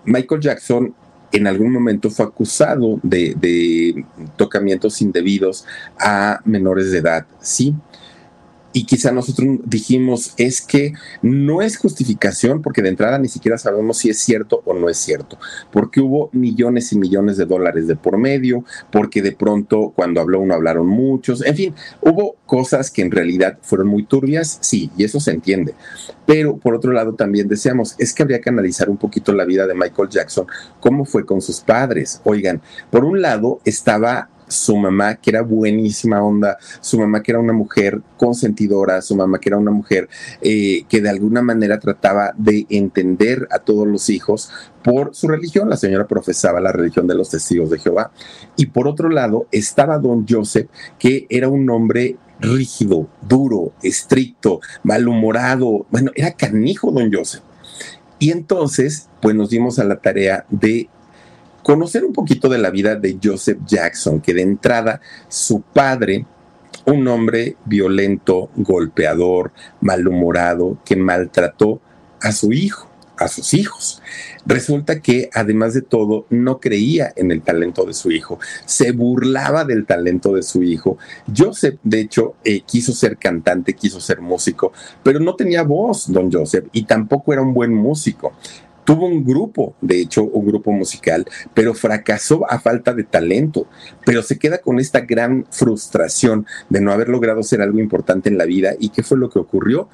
[SPEAKER 2] Michael Jackson en algún momento fue acusado de, tocamientos indebidos a menores de edad, sí, y quizá nosotros dijimos es que no es justificación porque de entrada ni siquiera sabemos si es cierto o no es cierto, porque hubo millones y millones de dólares de por medio, porque de pronto cuando habló uno hablaron muchos, en fin, hubo cosas que en realidad fueron muy turbias, sí, y eso se entiende. Pero por otro lado también decíamos, es que habría que analizar un poquito la vida de Michael Jackson, cómo fue con sus padres. Oigan, por un lado estaba su mamá, que era buenísima onda, su mamá que era una mujer consentidora, su mamá que era una mujer eh, que de alguna manera trataba de entender a todos los hijos por su religión. La señora profesaba la religión de los testigos de Jehová. Y por otro lado estaba don Joseph, que era un hombre rígido, duro, estricto, malhumorado. Bueno, era canijo don Joseph. Y entonces, pues nos dimos a la tarea de conocer un poquito de la vida de Joseph Jackson, que de entrada su padre, un hombre violento, golpeador, malhumorado, que maltrató a su hijo, a sus hijos. Resulta que, además de todo, no creía en el talento de su hijo, se burlaba del talento de su hijo. Joseph, de hecho, eh, quiso ser cantante, quiso ser músico, pero no tenía voz, don Joseph, y tampoco era un buen músico. Tuvo un grupo, de hecho, un grupo musical, pero fracasó a falta de talento, pero se queda con esta gran frustración de no haber logrado ser algo importante en la vida. ¿Y qué fue lo que ocurrió?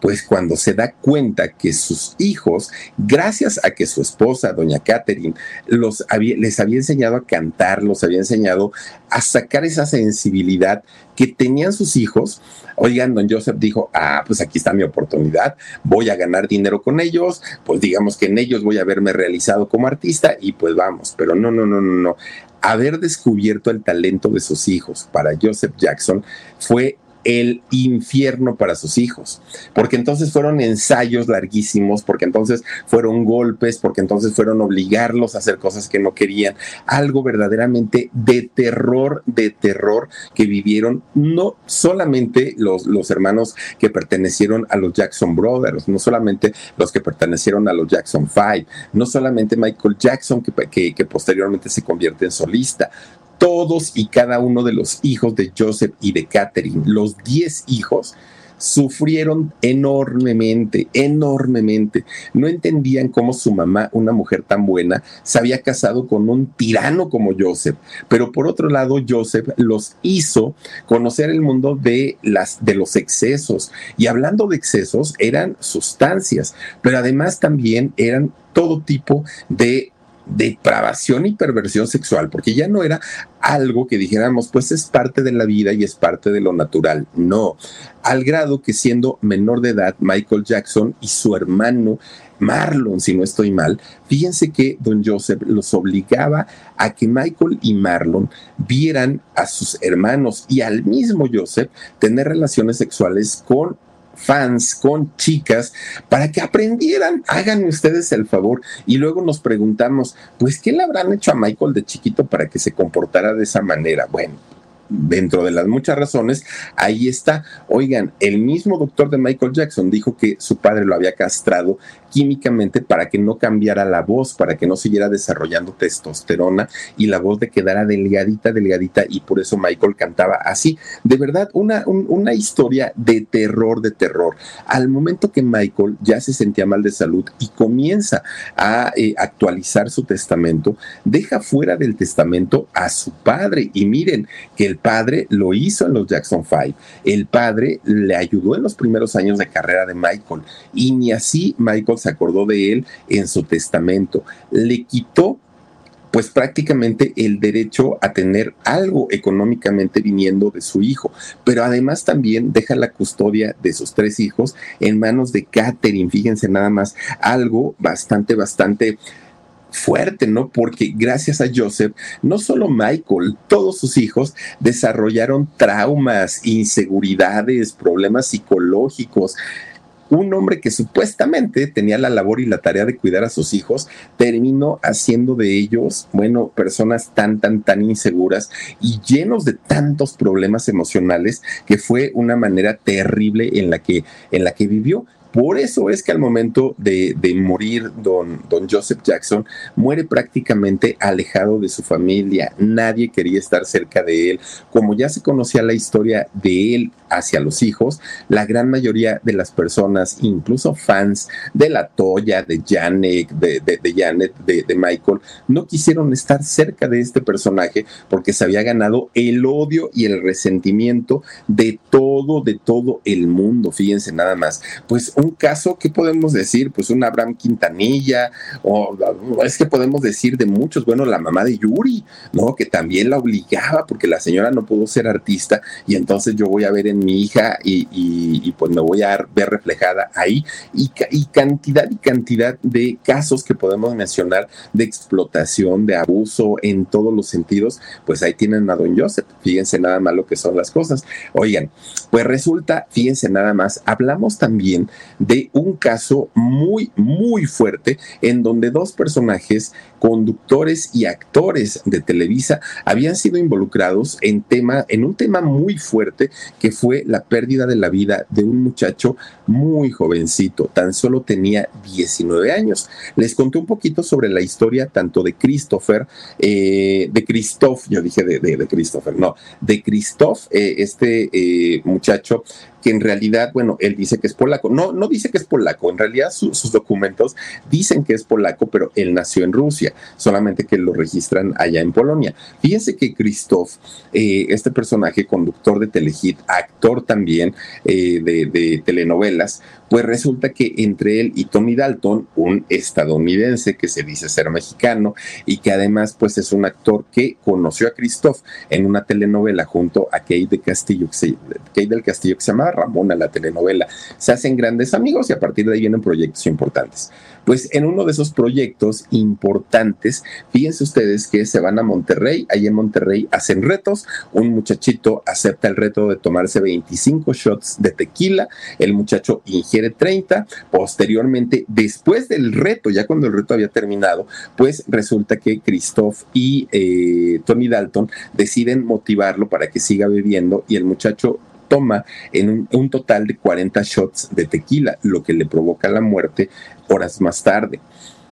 [SPEAKER 2] Pues cuando se da cuenta que sus hijos, gracias a que su esposa, doña Catherine, los les había enseñado a cantar, los había enseñado a sacar esa sensibilidad que tenían sus hijos, oigan, don Joseph dijo, ah, pues aquí está mi oportunidad, voy a ganar dinero con ellos, pues digamos que en ellos voy a verme realizado como artista y pues vamos, pero no, no, no, no, no. Haber descubierto el talento de sus hijos para Joseph Jackson fue el infierno para sus hijos, porque entonces fueron ensayos larguísimos, porque entonces fueron golpes, porque entonces fueron obligarlos a hacer cosas que no querían, algo verdaderamente de terror, de terror que vivieron no solamente los, los hermanos que pertenecieron a los Jackson Brothers, no solamente los que pertenecieron a los Jackson Five, no solamente Michael Jackson que, que, que posteriormente se convierte en solista, todos y cada uno de los hijos de Joseph y de Catherine, los diez hijos, sufrieron enormemente, enormemente. No entendían cómo su mamá, una mujer tan buena, se había casado con un tirano como Joseph. Pero por otro lado, Joseph los hizo conocer el mundo de, las, de los excesos. Y hablando de excesos, eran sustancias, pero además también eran todo tipo de depravación y perversión sexual, porque ya no era algo que dijéramos, pues es parte de la vida y es parte de lo natural. No, al grado que siendo menor de edad, Michael Jackson y su hermano Marlon, si no estoy mal, fíjense que don Joseph los obligaba a que Michael y Marlon vieran a sus hermanos y al mismo Joseph tener relaciones sexuales con fans, con chicas, para que aprendieran. Hagan ustedes el favor. Y luego nos preguntamos, pues, ¿qué le habrán hecho a Michael de chiquito para que se comportara de esa manera? Bueno, dentro de las muchas razones, ahí está. Oigan, el mismo doctor de Michael Jackson dijo que su padre lo había castrado químicamente para que no cambiara la voz, para que no siguiera desarrollando testosterona y la voz de quedara delgadita, delgadita y por eso Michael cantaba así. De verdad, una, una historia de terror, de terror. Al momento que Michael ya se sentía mal de salud y comienza a eh, actualizar su testamento, deja fuera del testamento a su padre y miren que el padre lo hizo en los Jackson Five. El padre le ayudó en los primeros años de carrera de Michael y ni así Michael se acordó de él en su testamento. Le quitó pues prácticamente el derecho a tener algo económicamente viniendo de su hijo, pero además también deja la custodia de sus tres hijos en manos de Catherine, fíjense nada más, algo bastante, bastante fuerte, ¿no? Porque gracias a Joseph, no solo Michael, todos sus hijos desarrollaron traumas, inseguridades, problemas psicológicos un hombre que supuestamente tenía la labor y la tarea de cuidar a sus hijos, terminó haciendo de ellos, bueno, personas tan, tan, tan inseguras y llenos de tantos problemas emocionales que fue una manera terrible en la que, en la que vivió. Por eso es que al momento de, morir don, don, Joseph Jackson, muere prácticamente alejado de su familia. Nadie quería estar cerca de él. Como ya se conocía la historia de él hacia los hijos, la gran mayoría de las personas, incluso fans de la Toya, de Janet, de, Janet, de, Michael, no quisieron estar cerca de este personaje porque se había ganado el odio y el resentimiento de todo, de todo el mundo. Fíjense nada más. Pues caso, ¿qué podemos decir? Pues un Abraham Quintanilla, o es que podemos decir de muchos, bueno, la mamá de Yuri, ¿no? Que también la obligaba porque la señora no pudo ser artista y entonces yo voy a ver en mi hija y, y, pues me voy a ver reflejada ahí y, y cantidad y cantidad de casos que podemos mencionar de explotación, de abuso en todos los sentidos, pues ahí tienen a don Joseph, fíjense nada más lo que son las cosas. Oigan, pues resulta, fíjense nada más, hablamos también de un caso muy, muy fuerte en donde dos personajes, conductores y actores de Televisa, habían sido involucrados en, tema, en un tema muy fuerte que fue la pérdida de la vida de un muchacho muy jovencito, tan solo tenía 19 años. Les conté un poquito sobre la historia tanto de Christopher, eh, de Christoph, yo dije de, de, Christopher, no, de Christoph, eh, este eh, muchacho que en realidad, bueno, él dice que es polaco. No, no dice que es polaco, en realidad sus documentos dicen que es polaco, pero él nació en Rusia, solamente que lo registran allá en Polonia. Fíjense que Christoph, eh, este personaje, conductor de Telehit, actor también eh, de, de telenovelas, pues resulta que entre él y Tony Dalton, un estadounidense que se dice ser mexicano y que además pues es un actor que conoció a Christoph en una telenovela junto a Kate, de Castillo, Kate del Castillo que se llama Ramona, la telenovela. Se hacen grandes amigos y a partir de ahí vienen proyectos importantes. Pues en uno de esos proyectos importantes, fíjense ustedes que se van a Monterrey, ahí en Monterrey hacen retos, un muchachito acepta el reto de tomarse 25 shots de tequila, el muchacho ingiere 30, posteriormente, después del reto, ya cuando el reto había terminado, pues resulta que Christoph y eh, Tony Dalton deciden motivarlo para que siga bebiendo y el muchacho toma en un, total de 40 shots de tequila, lo que le provoca la muerte horas más tarde.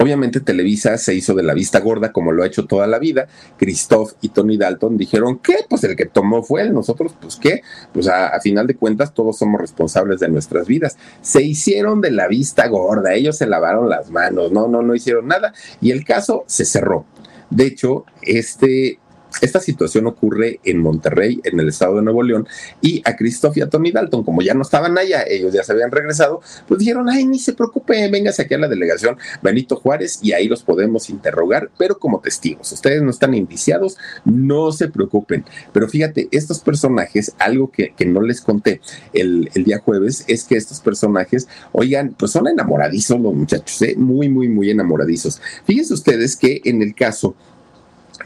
[SPEAKER 2] Obviamente Televisa se hizo de la vista gorda como lo ha hecho toda la vida. Christoph y Tony Dalton dijeron que pues el que tomó fue él, nosotros pues qué, pues a, final de cuentas todos somos responsables de nuestras vidas. Se hicieron de la vista gorda, ellos se lavaron las manos, no, no, no hicieron nada y el caso se cerró. De hecho, este esta situación ocurre en Monterrey, en el estado de Nuevo León, y a Christoph y a Tony Dalton, como ya no estaban allá, ellos ya se habían regresado, pues dijeron, ay, ni se preocupe, véngase aquí a la delegación Benito Juárez y ahí los podemos interrogar, pero como testigos. Ustedes no están indiciados, no se preocupen. Pero fíjate, estos personajes, algo que, no les conté el, día jueves, es que estos personajes, oigan, pues son enamoradizos los muchachos, ¿eh? muy, muy, muy enamoradizos. Fíjense ustedes que en el caso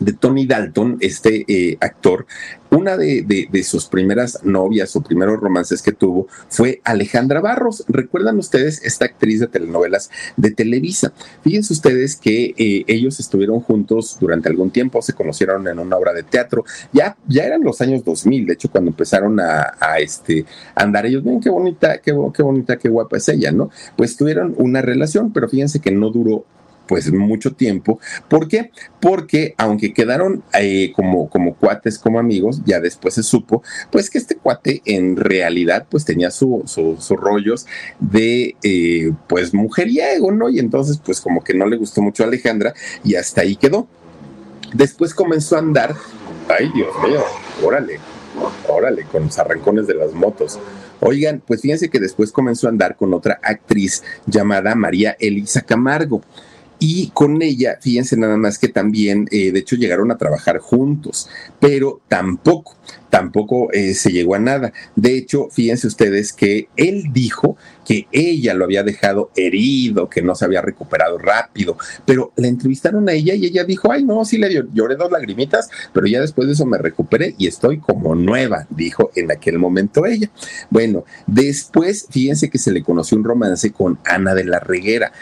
[SPEAKER 2] de Tony Dalton, este eh, actor, una de, sus primeras novias o primeros romances que tuvo fue Alejandra Barros. ¿Recuerdan ustedes esta actriz de telenovelas de Televisa? Fíjense ustedes que eh, ellos estuvieron juntos durante algún tiempo, se conocieron en una obra de teatro, ya, ya eran los años 2000, de hecho cuando empezaron a, este, andar ellos, ven qué bonita, qué, qué bonita, qué guapa es ella, ¿no? Pues tuvieron una relación, pero fíjense que no duró pues mucho tiempo. ¿Por qué? Porque aunque quedaron eh, como, como cuates, como amigos, ya después se supo, pues que este cuate en realidad pues tenía sus su, rollos de eh, pues mujeriego, ¿no? Y entonces pues como que no le gustó mucho a Alejandra y hasta ahí quedó. Después comenzó a andar, ay Dios mío, órale, órale, con los arrancones de las motos. Oigan, pues fíjense que después comenzó a andar con otra actriz llamada María Elisa Camargo. Y con ella, fíjense nada más que también, eh, de hecho, llegaron a trabajar juntos, pero tampoco, tampoco eh, se llegó a nada. De hecho, fíjense ustedes que él dijo que ella lo había dejado herido, que no se había recuperado rápido, pero la entrevistaron a ella y ella dijo, ay, no, sí le lloré dos lagrimitas, pero ya después de eso me recuperé y estoy como nueva, dijo en aquel momento ella. Bueno, después, fíjense que se le conoció un romance con Ana de la Reguera.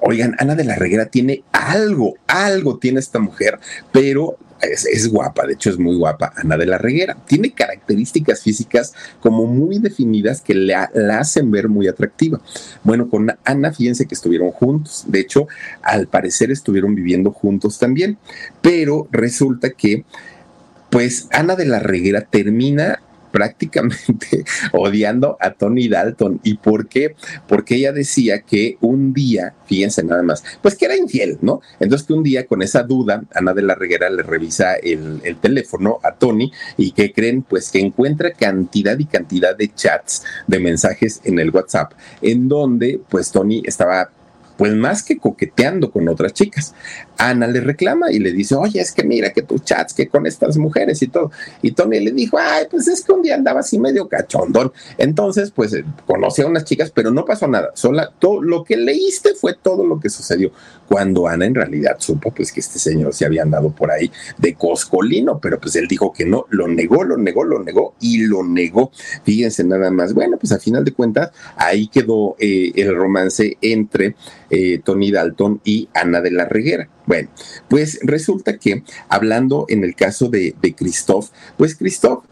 [SPEAKER 2] Oigan, Ana de la Reguera tiene algo, algo tiene esta mujer, pero es, guapa, de hecho es muy guapa, Ana de la Reguera. Tiene características físicas como muy definidas que la, la, hacen ver muy atractiva. Bueno, con Ana, fíjense que estuvieron juntos. De hecho, al parecer estuvieron viviendo juntos también. Pero resulta que, pues, Ana de la Reguera termina prácticamente odiando a Tony Dalton. ¿Y por qué? Porque ella decía que un día, fíjense nada más, pues que era infiel, ¿no? Entonces que un día con esa duda, Ana de la Reguera le revisa el, el teléfono a Tony y que creen, pues que encuentra cantidad y cantidad de chats, de mensajes en el WhatsApp, en donde pues Tony estaba pues más que coqueteando con otras chicas. Ana le reclama y le dice, oye, es que mira que tus chats, que con estas mujeres y todo. Y Tony le dijo, ay, pues es que un día andaba así medio cachondón. Entonces, pues eh, conocí a unas chicas, pero no pasó nada. Sola, todo lo que leíste fue todo lo que sucedió. Cuando Ana en realidad supo, pues que este señor se había andado por ahí de coscolino, pero pues él dijo que no, lo negó, lo negó, lo negó y lo negó. Fíjense nada más. Bueno, pues a final de cuentas, ahí quedó eh, el romance entre eh, Tony Dalton y Ana de la Reguera. Bueno, pues resulta que hablando en el caso de, de Christoph, pues Christoph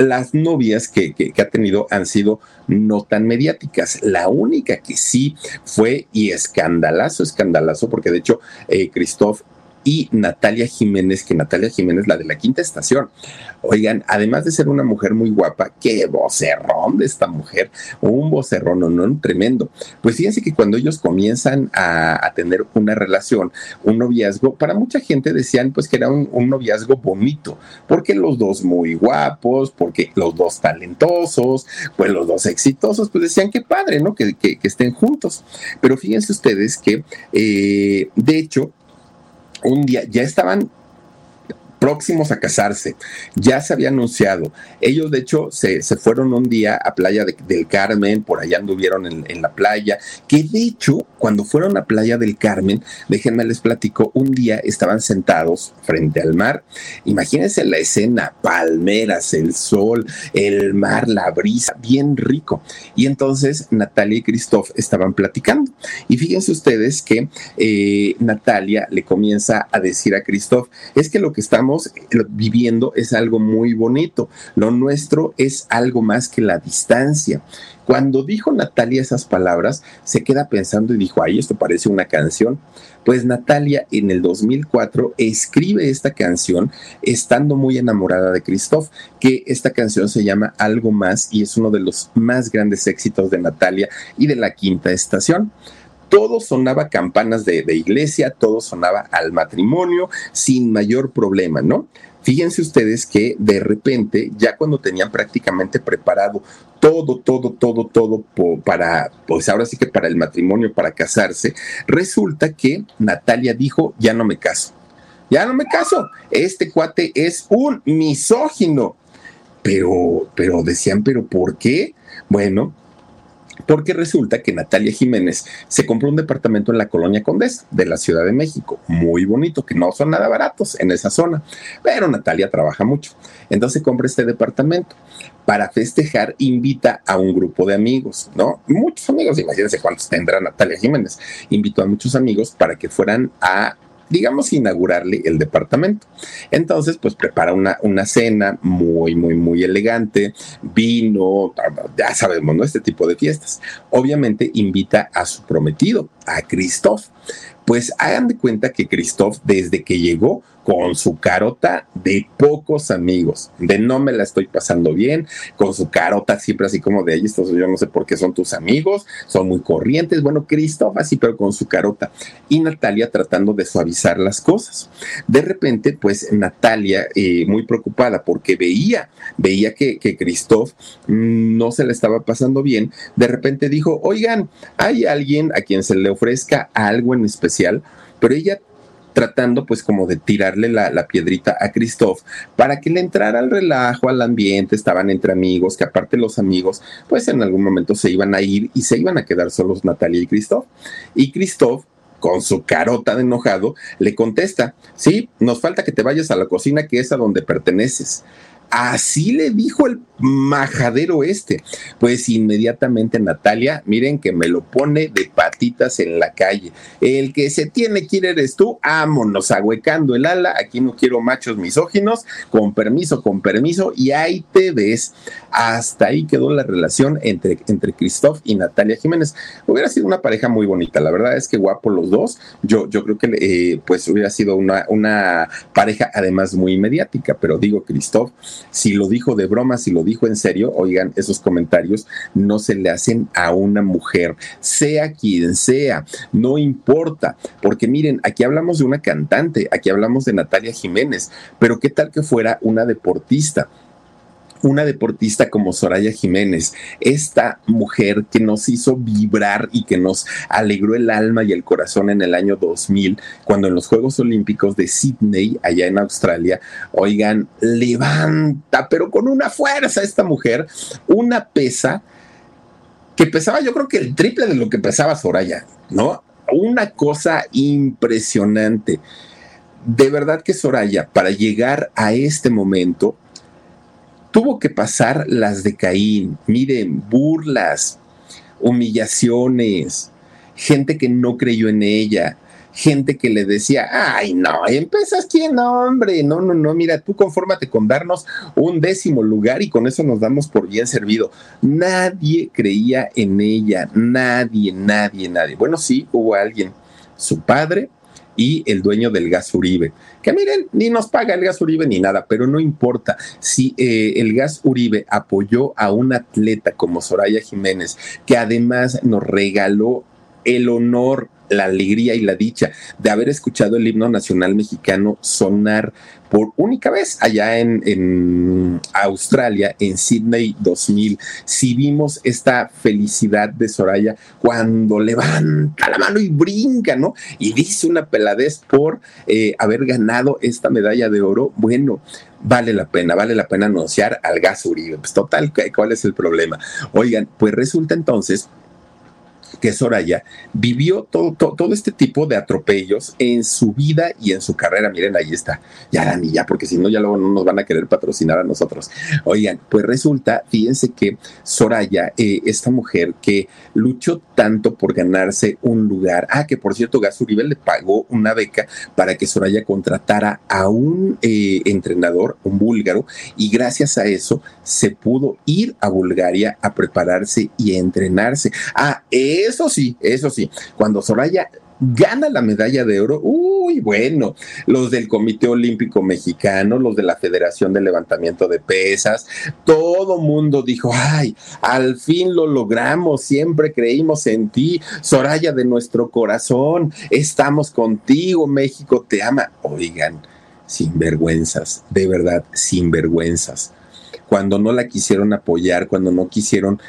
[SPEAKER 2] las novias que, ha tenido han sido no tan mediáticas. La única que sí fue y escandalazo, escandalazo, porque de hecho eh, Christoph y Natalia Jiménez, que Natalia Jiménez, la de la quinta estación. Oigan, además de ser una mujer muy guapa, qué vocerrón de esta mujer, un vocerrón, no, no, tremendo. Pues fíjense que cuando ellos comienzan a, tener una relación, un noviazgo, para mucha gente decían pues que era un, noviazgo bonito, porque los dos muy guapos, porque los dos talentosos, pues los dos exitosos, pues decían que padre, ¿no? Que, que, estén juntos. Pero fíjense ustedes que, eh, de hecho, un día ya estaban próximos a casarse. Ya se había anunciado. Ellos, de hecho, se, fueron un día a Playa del Carmen, por allá anduvieron en, la playa, que de hecho, cuando fueron a Playa del Carmen, déjenme les platico, un día estaban sentados frente al mar. Imagínense la escena, palmeras, el sol, el mar, la brisa, bien rico. Y entonces Natalia y Christoph estaban platicando. Y fíjense ustedes que eh, Natalia le comienza a decir a Christoph, es que lo que estamos viviendo es algo muy bonito. Lo nuestro es algo más que la distancia. Cuando dijo Natalia esas palabras, se queda pensando y dijo, ay, esto parece una canción. Pues Natalia en el 2004 escribe esta canción estando muy enamorada de Christoph, que esta canción se llama Algo más y es uno de los más grandes éxitos de Natalia y de la quinta estación todo sonaba campanas de, iglesia, todo sonaba al matrimonio sin mayor problema, ¿no? Fíjense ustedes que de repente, ya cuando tenían prácticamente preparado todo, todo, todo, todo para, pues ahora sí que para el matrimonio, para casarse, resulta que Natalia dijo, ya no me caso, ya no me caso, este cuate es un misógino. Pero, pero decían, pero ¿por qué? Bueno, porque resulta que Natalia Jiménez se compró un departamento en la colonia Condesa de la Ciudad de México, muy bonito, que no son nada baratos en esa zona, pero Natalia trabaja mucho. Entonces compra este departamento. Para festejar, invita a un grupo de amigos, ¿no? Muchos amigos, imagínense cuántos tendrá Natalia Jiménez. Invitó a muchos amigos para que fueran a digamos, inaugurarle el departamento. Entonces, pues prepara una, una cena muy, muy, muy elegante, vino, ya sabemos, ¿no? Este tipo de fiestas. Obviamente invita a su prometido, a Christoph. Pues hagan de cuenta que Christoph, desde que llegó, con su carota de pocos amigos, de no me la estoy pasando bien, con su carota siempre así como de ahí, estos yo no sé por qué son tus amigos, son muy corrientes, bueno, Christoph así, pero con su carota, y Natalia tratando de suavizar las cosas. De repente, pues Natalia, eh, muy preocupada porque veía, veía que, que Christoph mm, no se la estaba pasando bien, de repente dijo, oigan, hay alguien a quien se le ofrezca algo en especial, pero ella tratando pues como de tirarle la, piedrita a Christoph para que le entrara al relajo, al ambiente, estaban entre amigos, que aparte los amigos pues en algún momento se iban a ir y se iban a quedar solos Natalia y Christoph. Y Christoph con su carota de enojado, le contesta, sí, nos falta que te vayas a la cocina que es a donde perteneces. Así le dijo el majadero este. Pues inmediatamente Natalia, miren que me lo pone de patitas en la calle. El que se tiene que ir eres tú, ámonos, ahuecando el ala. Aquí no quiero machos misóginos, con permiso, con permiso, y ahí te ves. Hasta ahí quedó la relación entre, entre y Natalia Jiménez. Hubiera sido una pareja muy bonita, la verdad es que guapo los dos. Yo, yo creo que eh, pues hubiera sido una, una pareja además muy mediática, pero digo, Christoph si lo dijo de broma, si lo dijo en serio, oigan, esos comentarios no se le hacen a una mujer, sea quien sea, no importa, porque miren, aquí hablamos de una cantante, aquí hablamos de Natalia Jiménez, pero ¿qué tal que fuera una deportista? Una deportista como Soraya Jiménez, esta mujer que nos hizo vibrar y que nos alegró el alma y el corazón en el año 2000, cuando en los Juegos Olímpicos de Sydney, allá en Australia, oigan, levanta, pero con una fuerza esta mujer, una pesa que pesaba yo creo que el triple de lo que pesaba Soraya, ¿no? Una cosa impresionante. De verdad que Soraya, para llegar a este momento, tuvo que pasar las de Caín. Miren, burlas, humillaciones, gente que no creyó en ella, gente que le decía, ay, no, empiezas quién, hombre, no, no, no, mira, tú confórmate con darnos un décimo lugar y con eso nos damos por bien servido. Nadie creía en ella, nadie, nadie, nadie. Bueno, sí, hubo alguien, su padre, y el dueño del gas Uribe. Que miren, ni nos paga el gas Uribe ni nada, pero no importa. Si eh, el gas Uribe apoyó a un atleta como Soraya Jiménez, que además nos regaló el honor la alegría y la dicha de haber escuchado el himno nacional mexicano sonar por única vez allá en, Australia, en Sydney 2000. Si vimos esta felicidad de Soraya cuando levanta la mano y brinca, ¿no? Y dice una peladez por eh, haber ganado esta medalla de oro, bueno, vale la pena, vale la pena anunciar al gas Uribe. Pues total, ¿cuál es el problema? Oigan, pues resulta entonces que Soraya vivió todo, todo, este tipo de atropellos en su vida y en su carrera. Miren, ahí está. Ya la ya, porque si no, ya luego no nos van a querer patrocinar a nosotros. Oigan, pues resulta, fíjense que Soraya, eh, esta mujer que luchó tanto por ganarse un lugar, ah, que por cierto, Gas Uribe le pagó una beca para que Soraya contratara a un eh, entrenador, un búlgaro, y gracias a eso se pudo ir a Bulgaria a prepararse y entrenarse. Ah, eso sí, eso sí, cuando Soraya gana la medalla de oro, uy, bueno, los del Comité Olímpico Mexicano, los de la Federación de Levantamiento de Pesas, todo mundo dijo, ay, al fin lo logramos, siempre creímos en ti, Soraya de nuestro corazón, estamos contigo, México te ama. Oigan, sinvergüenzas, de verdad, sinvergüenzas. Cuando no la quisieron apoyar, cuando no quisieron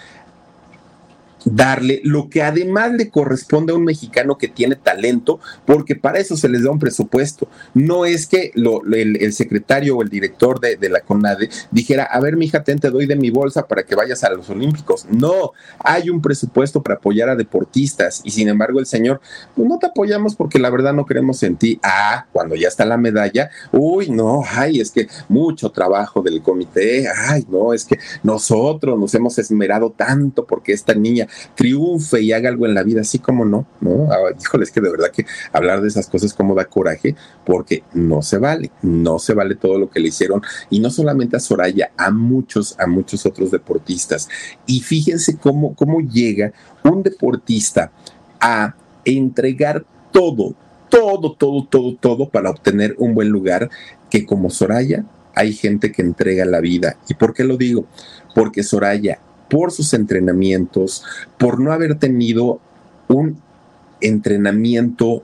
[SPEAKER 2] darle lo que además le corresponde a un mexicano que tiene talento, porque para eso se les da un presupuesto. No es que el, secretario o el director de, la CONADE dijera, a ver, mija, ten, te doy de mi bolsa para que vayas a los Olímpicos. No, hay un presupuesto para apoyar a deportistas y sin embargo el señor, pues no te apoyamos porque la verdad no creemos en ti. Ah, cuando ya está la medalla, uy, no, ay, es que mucho trabajo del comité, ay, no, es que nosotros nos hemos esmerado tanto porque esta niña triunfe y haga algo en la vida, así como no, ¿no? Ah, híjole, es que de verdad que hablar de esas cosas como da coraje, porque no se vale, no se vale todo lo que le hicieron, y no solamente a Soraya, a muchos, a muchos otros deportistas. Y fíjense cómo, cómo llega un deportista a entregar todo, todo, todo, todo, todo para obtener un buen lugar, que como Soraya hay gente que entrega la vida. ¿Y por qué lo digo? Porque Soraya por sus entrenamientos, por no haber tenido un entrenamiento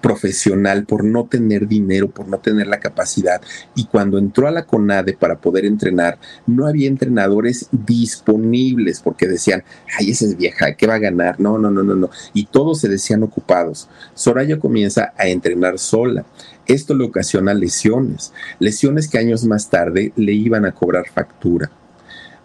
[SPEAKER 2] profesional, por no tener dinero, por no tener la capacidad. Y cuando entró a la CONADE para poder entrenar, no había entrenadores disponibles porque decían, ay, esa es vieja, ¿qué va a ganar? No, no, no, no, no. Y todos se decían ocupados. Soraya comienza a entrenar sola. Esto le ocasiona lesiones, lesiones que años más tarde le iban a cobrar factura.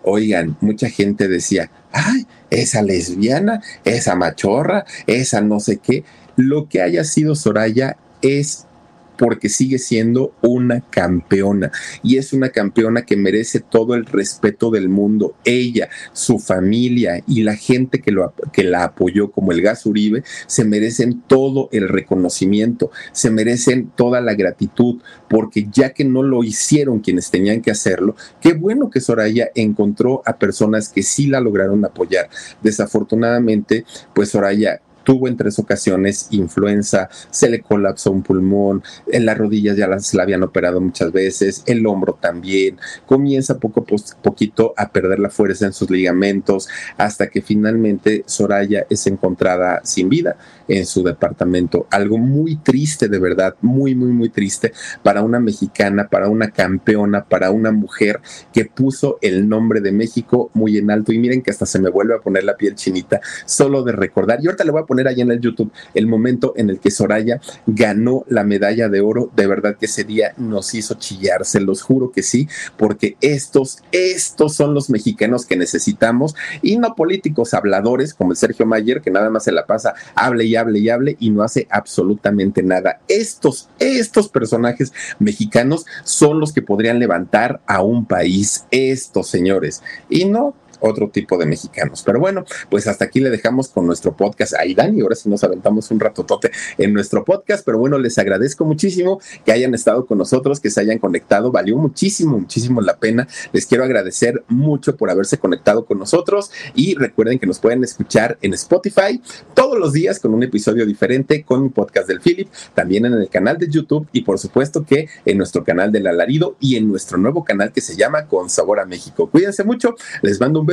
[SPEAKER 2] Oigan, mucha gente decía, ay, esa lesbiana, esa machorra, esa no sé qué. Lo que haya sido Soraya es porque sigue siendo una campeona y es una campeona que merece todo el respeto del mundo. Ella, su familia y la gente que, lo, que la apoyó como el Gas Uribe se merecen todo el reconocimiento, se merecen toda la gratitud porque ya que no lo hicieron quienes tenían que hacerlo, qué bueno que Soraya encontró a personas que sí la lograron apoyar. Desafortunadamente, pues Soraya tuvo en tres ocasiones influenza, se le colapsó un pulmón, en las rodillas ya se la habían operado muchas veces, el hombro también, comienza poco a poquito a perder la fuerza en sus ligamentos hasta que finalmente Soraya es encontrada sin vida en su departamento. Algo muy triste, de verdad, muy, muy, muy triste para una mexicana, para una campeona, para una mujer que puso el nombre de México muy en alto. Y miren que hasta se me vuelve a poner la piel chinita solo de recordar. Y ahorita le voy a poner ahí en el YouTube el momento en el que Soraya ganó la medalla de oro. De verdad que ese día nos hizo chillar, se los juro que sí, porque estos, estos son los mexicanos que necesitamos y no políticos habladores como el Sergio Mayer, que nada más se la pasa, hable y hable y hable y no hace absolutamente nada. Estos, estos personajes mexicanos son los que podrían levantar a un país, estos señores. Y no, otro tipo de mexicanos. Pero bueno, pues hasta aquí le dejamos con nuestro podcast. Ahí, Dani, ahora sí nos aventamos un ratotote en nuestro podcast, pero bueno, les agradezco muchísimo que hayan estado con nosotros, que se hayan conectado. Valió muchísimo, muchísimo la pena. Les quiero agradecer mucho por haberse conectado con nosotros y recuerden que nos pueden escuchar en Spotify todos los días con un episodio diferente con un podcast del Philip, también en el canal de YouTube y por supuesto que en nuestro canal del Alarido y en nuestro nuevo canal que se llama Con Sabor a México. Cuídense mucho, les mando un beso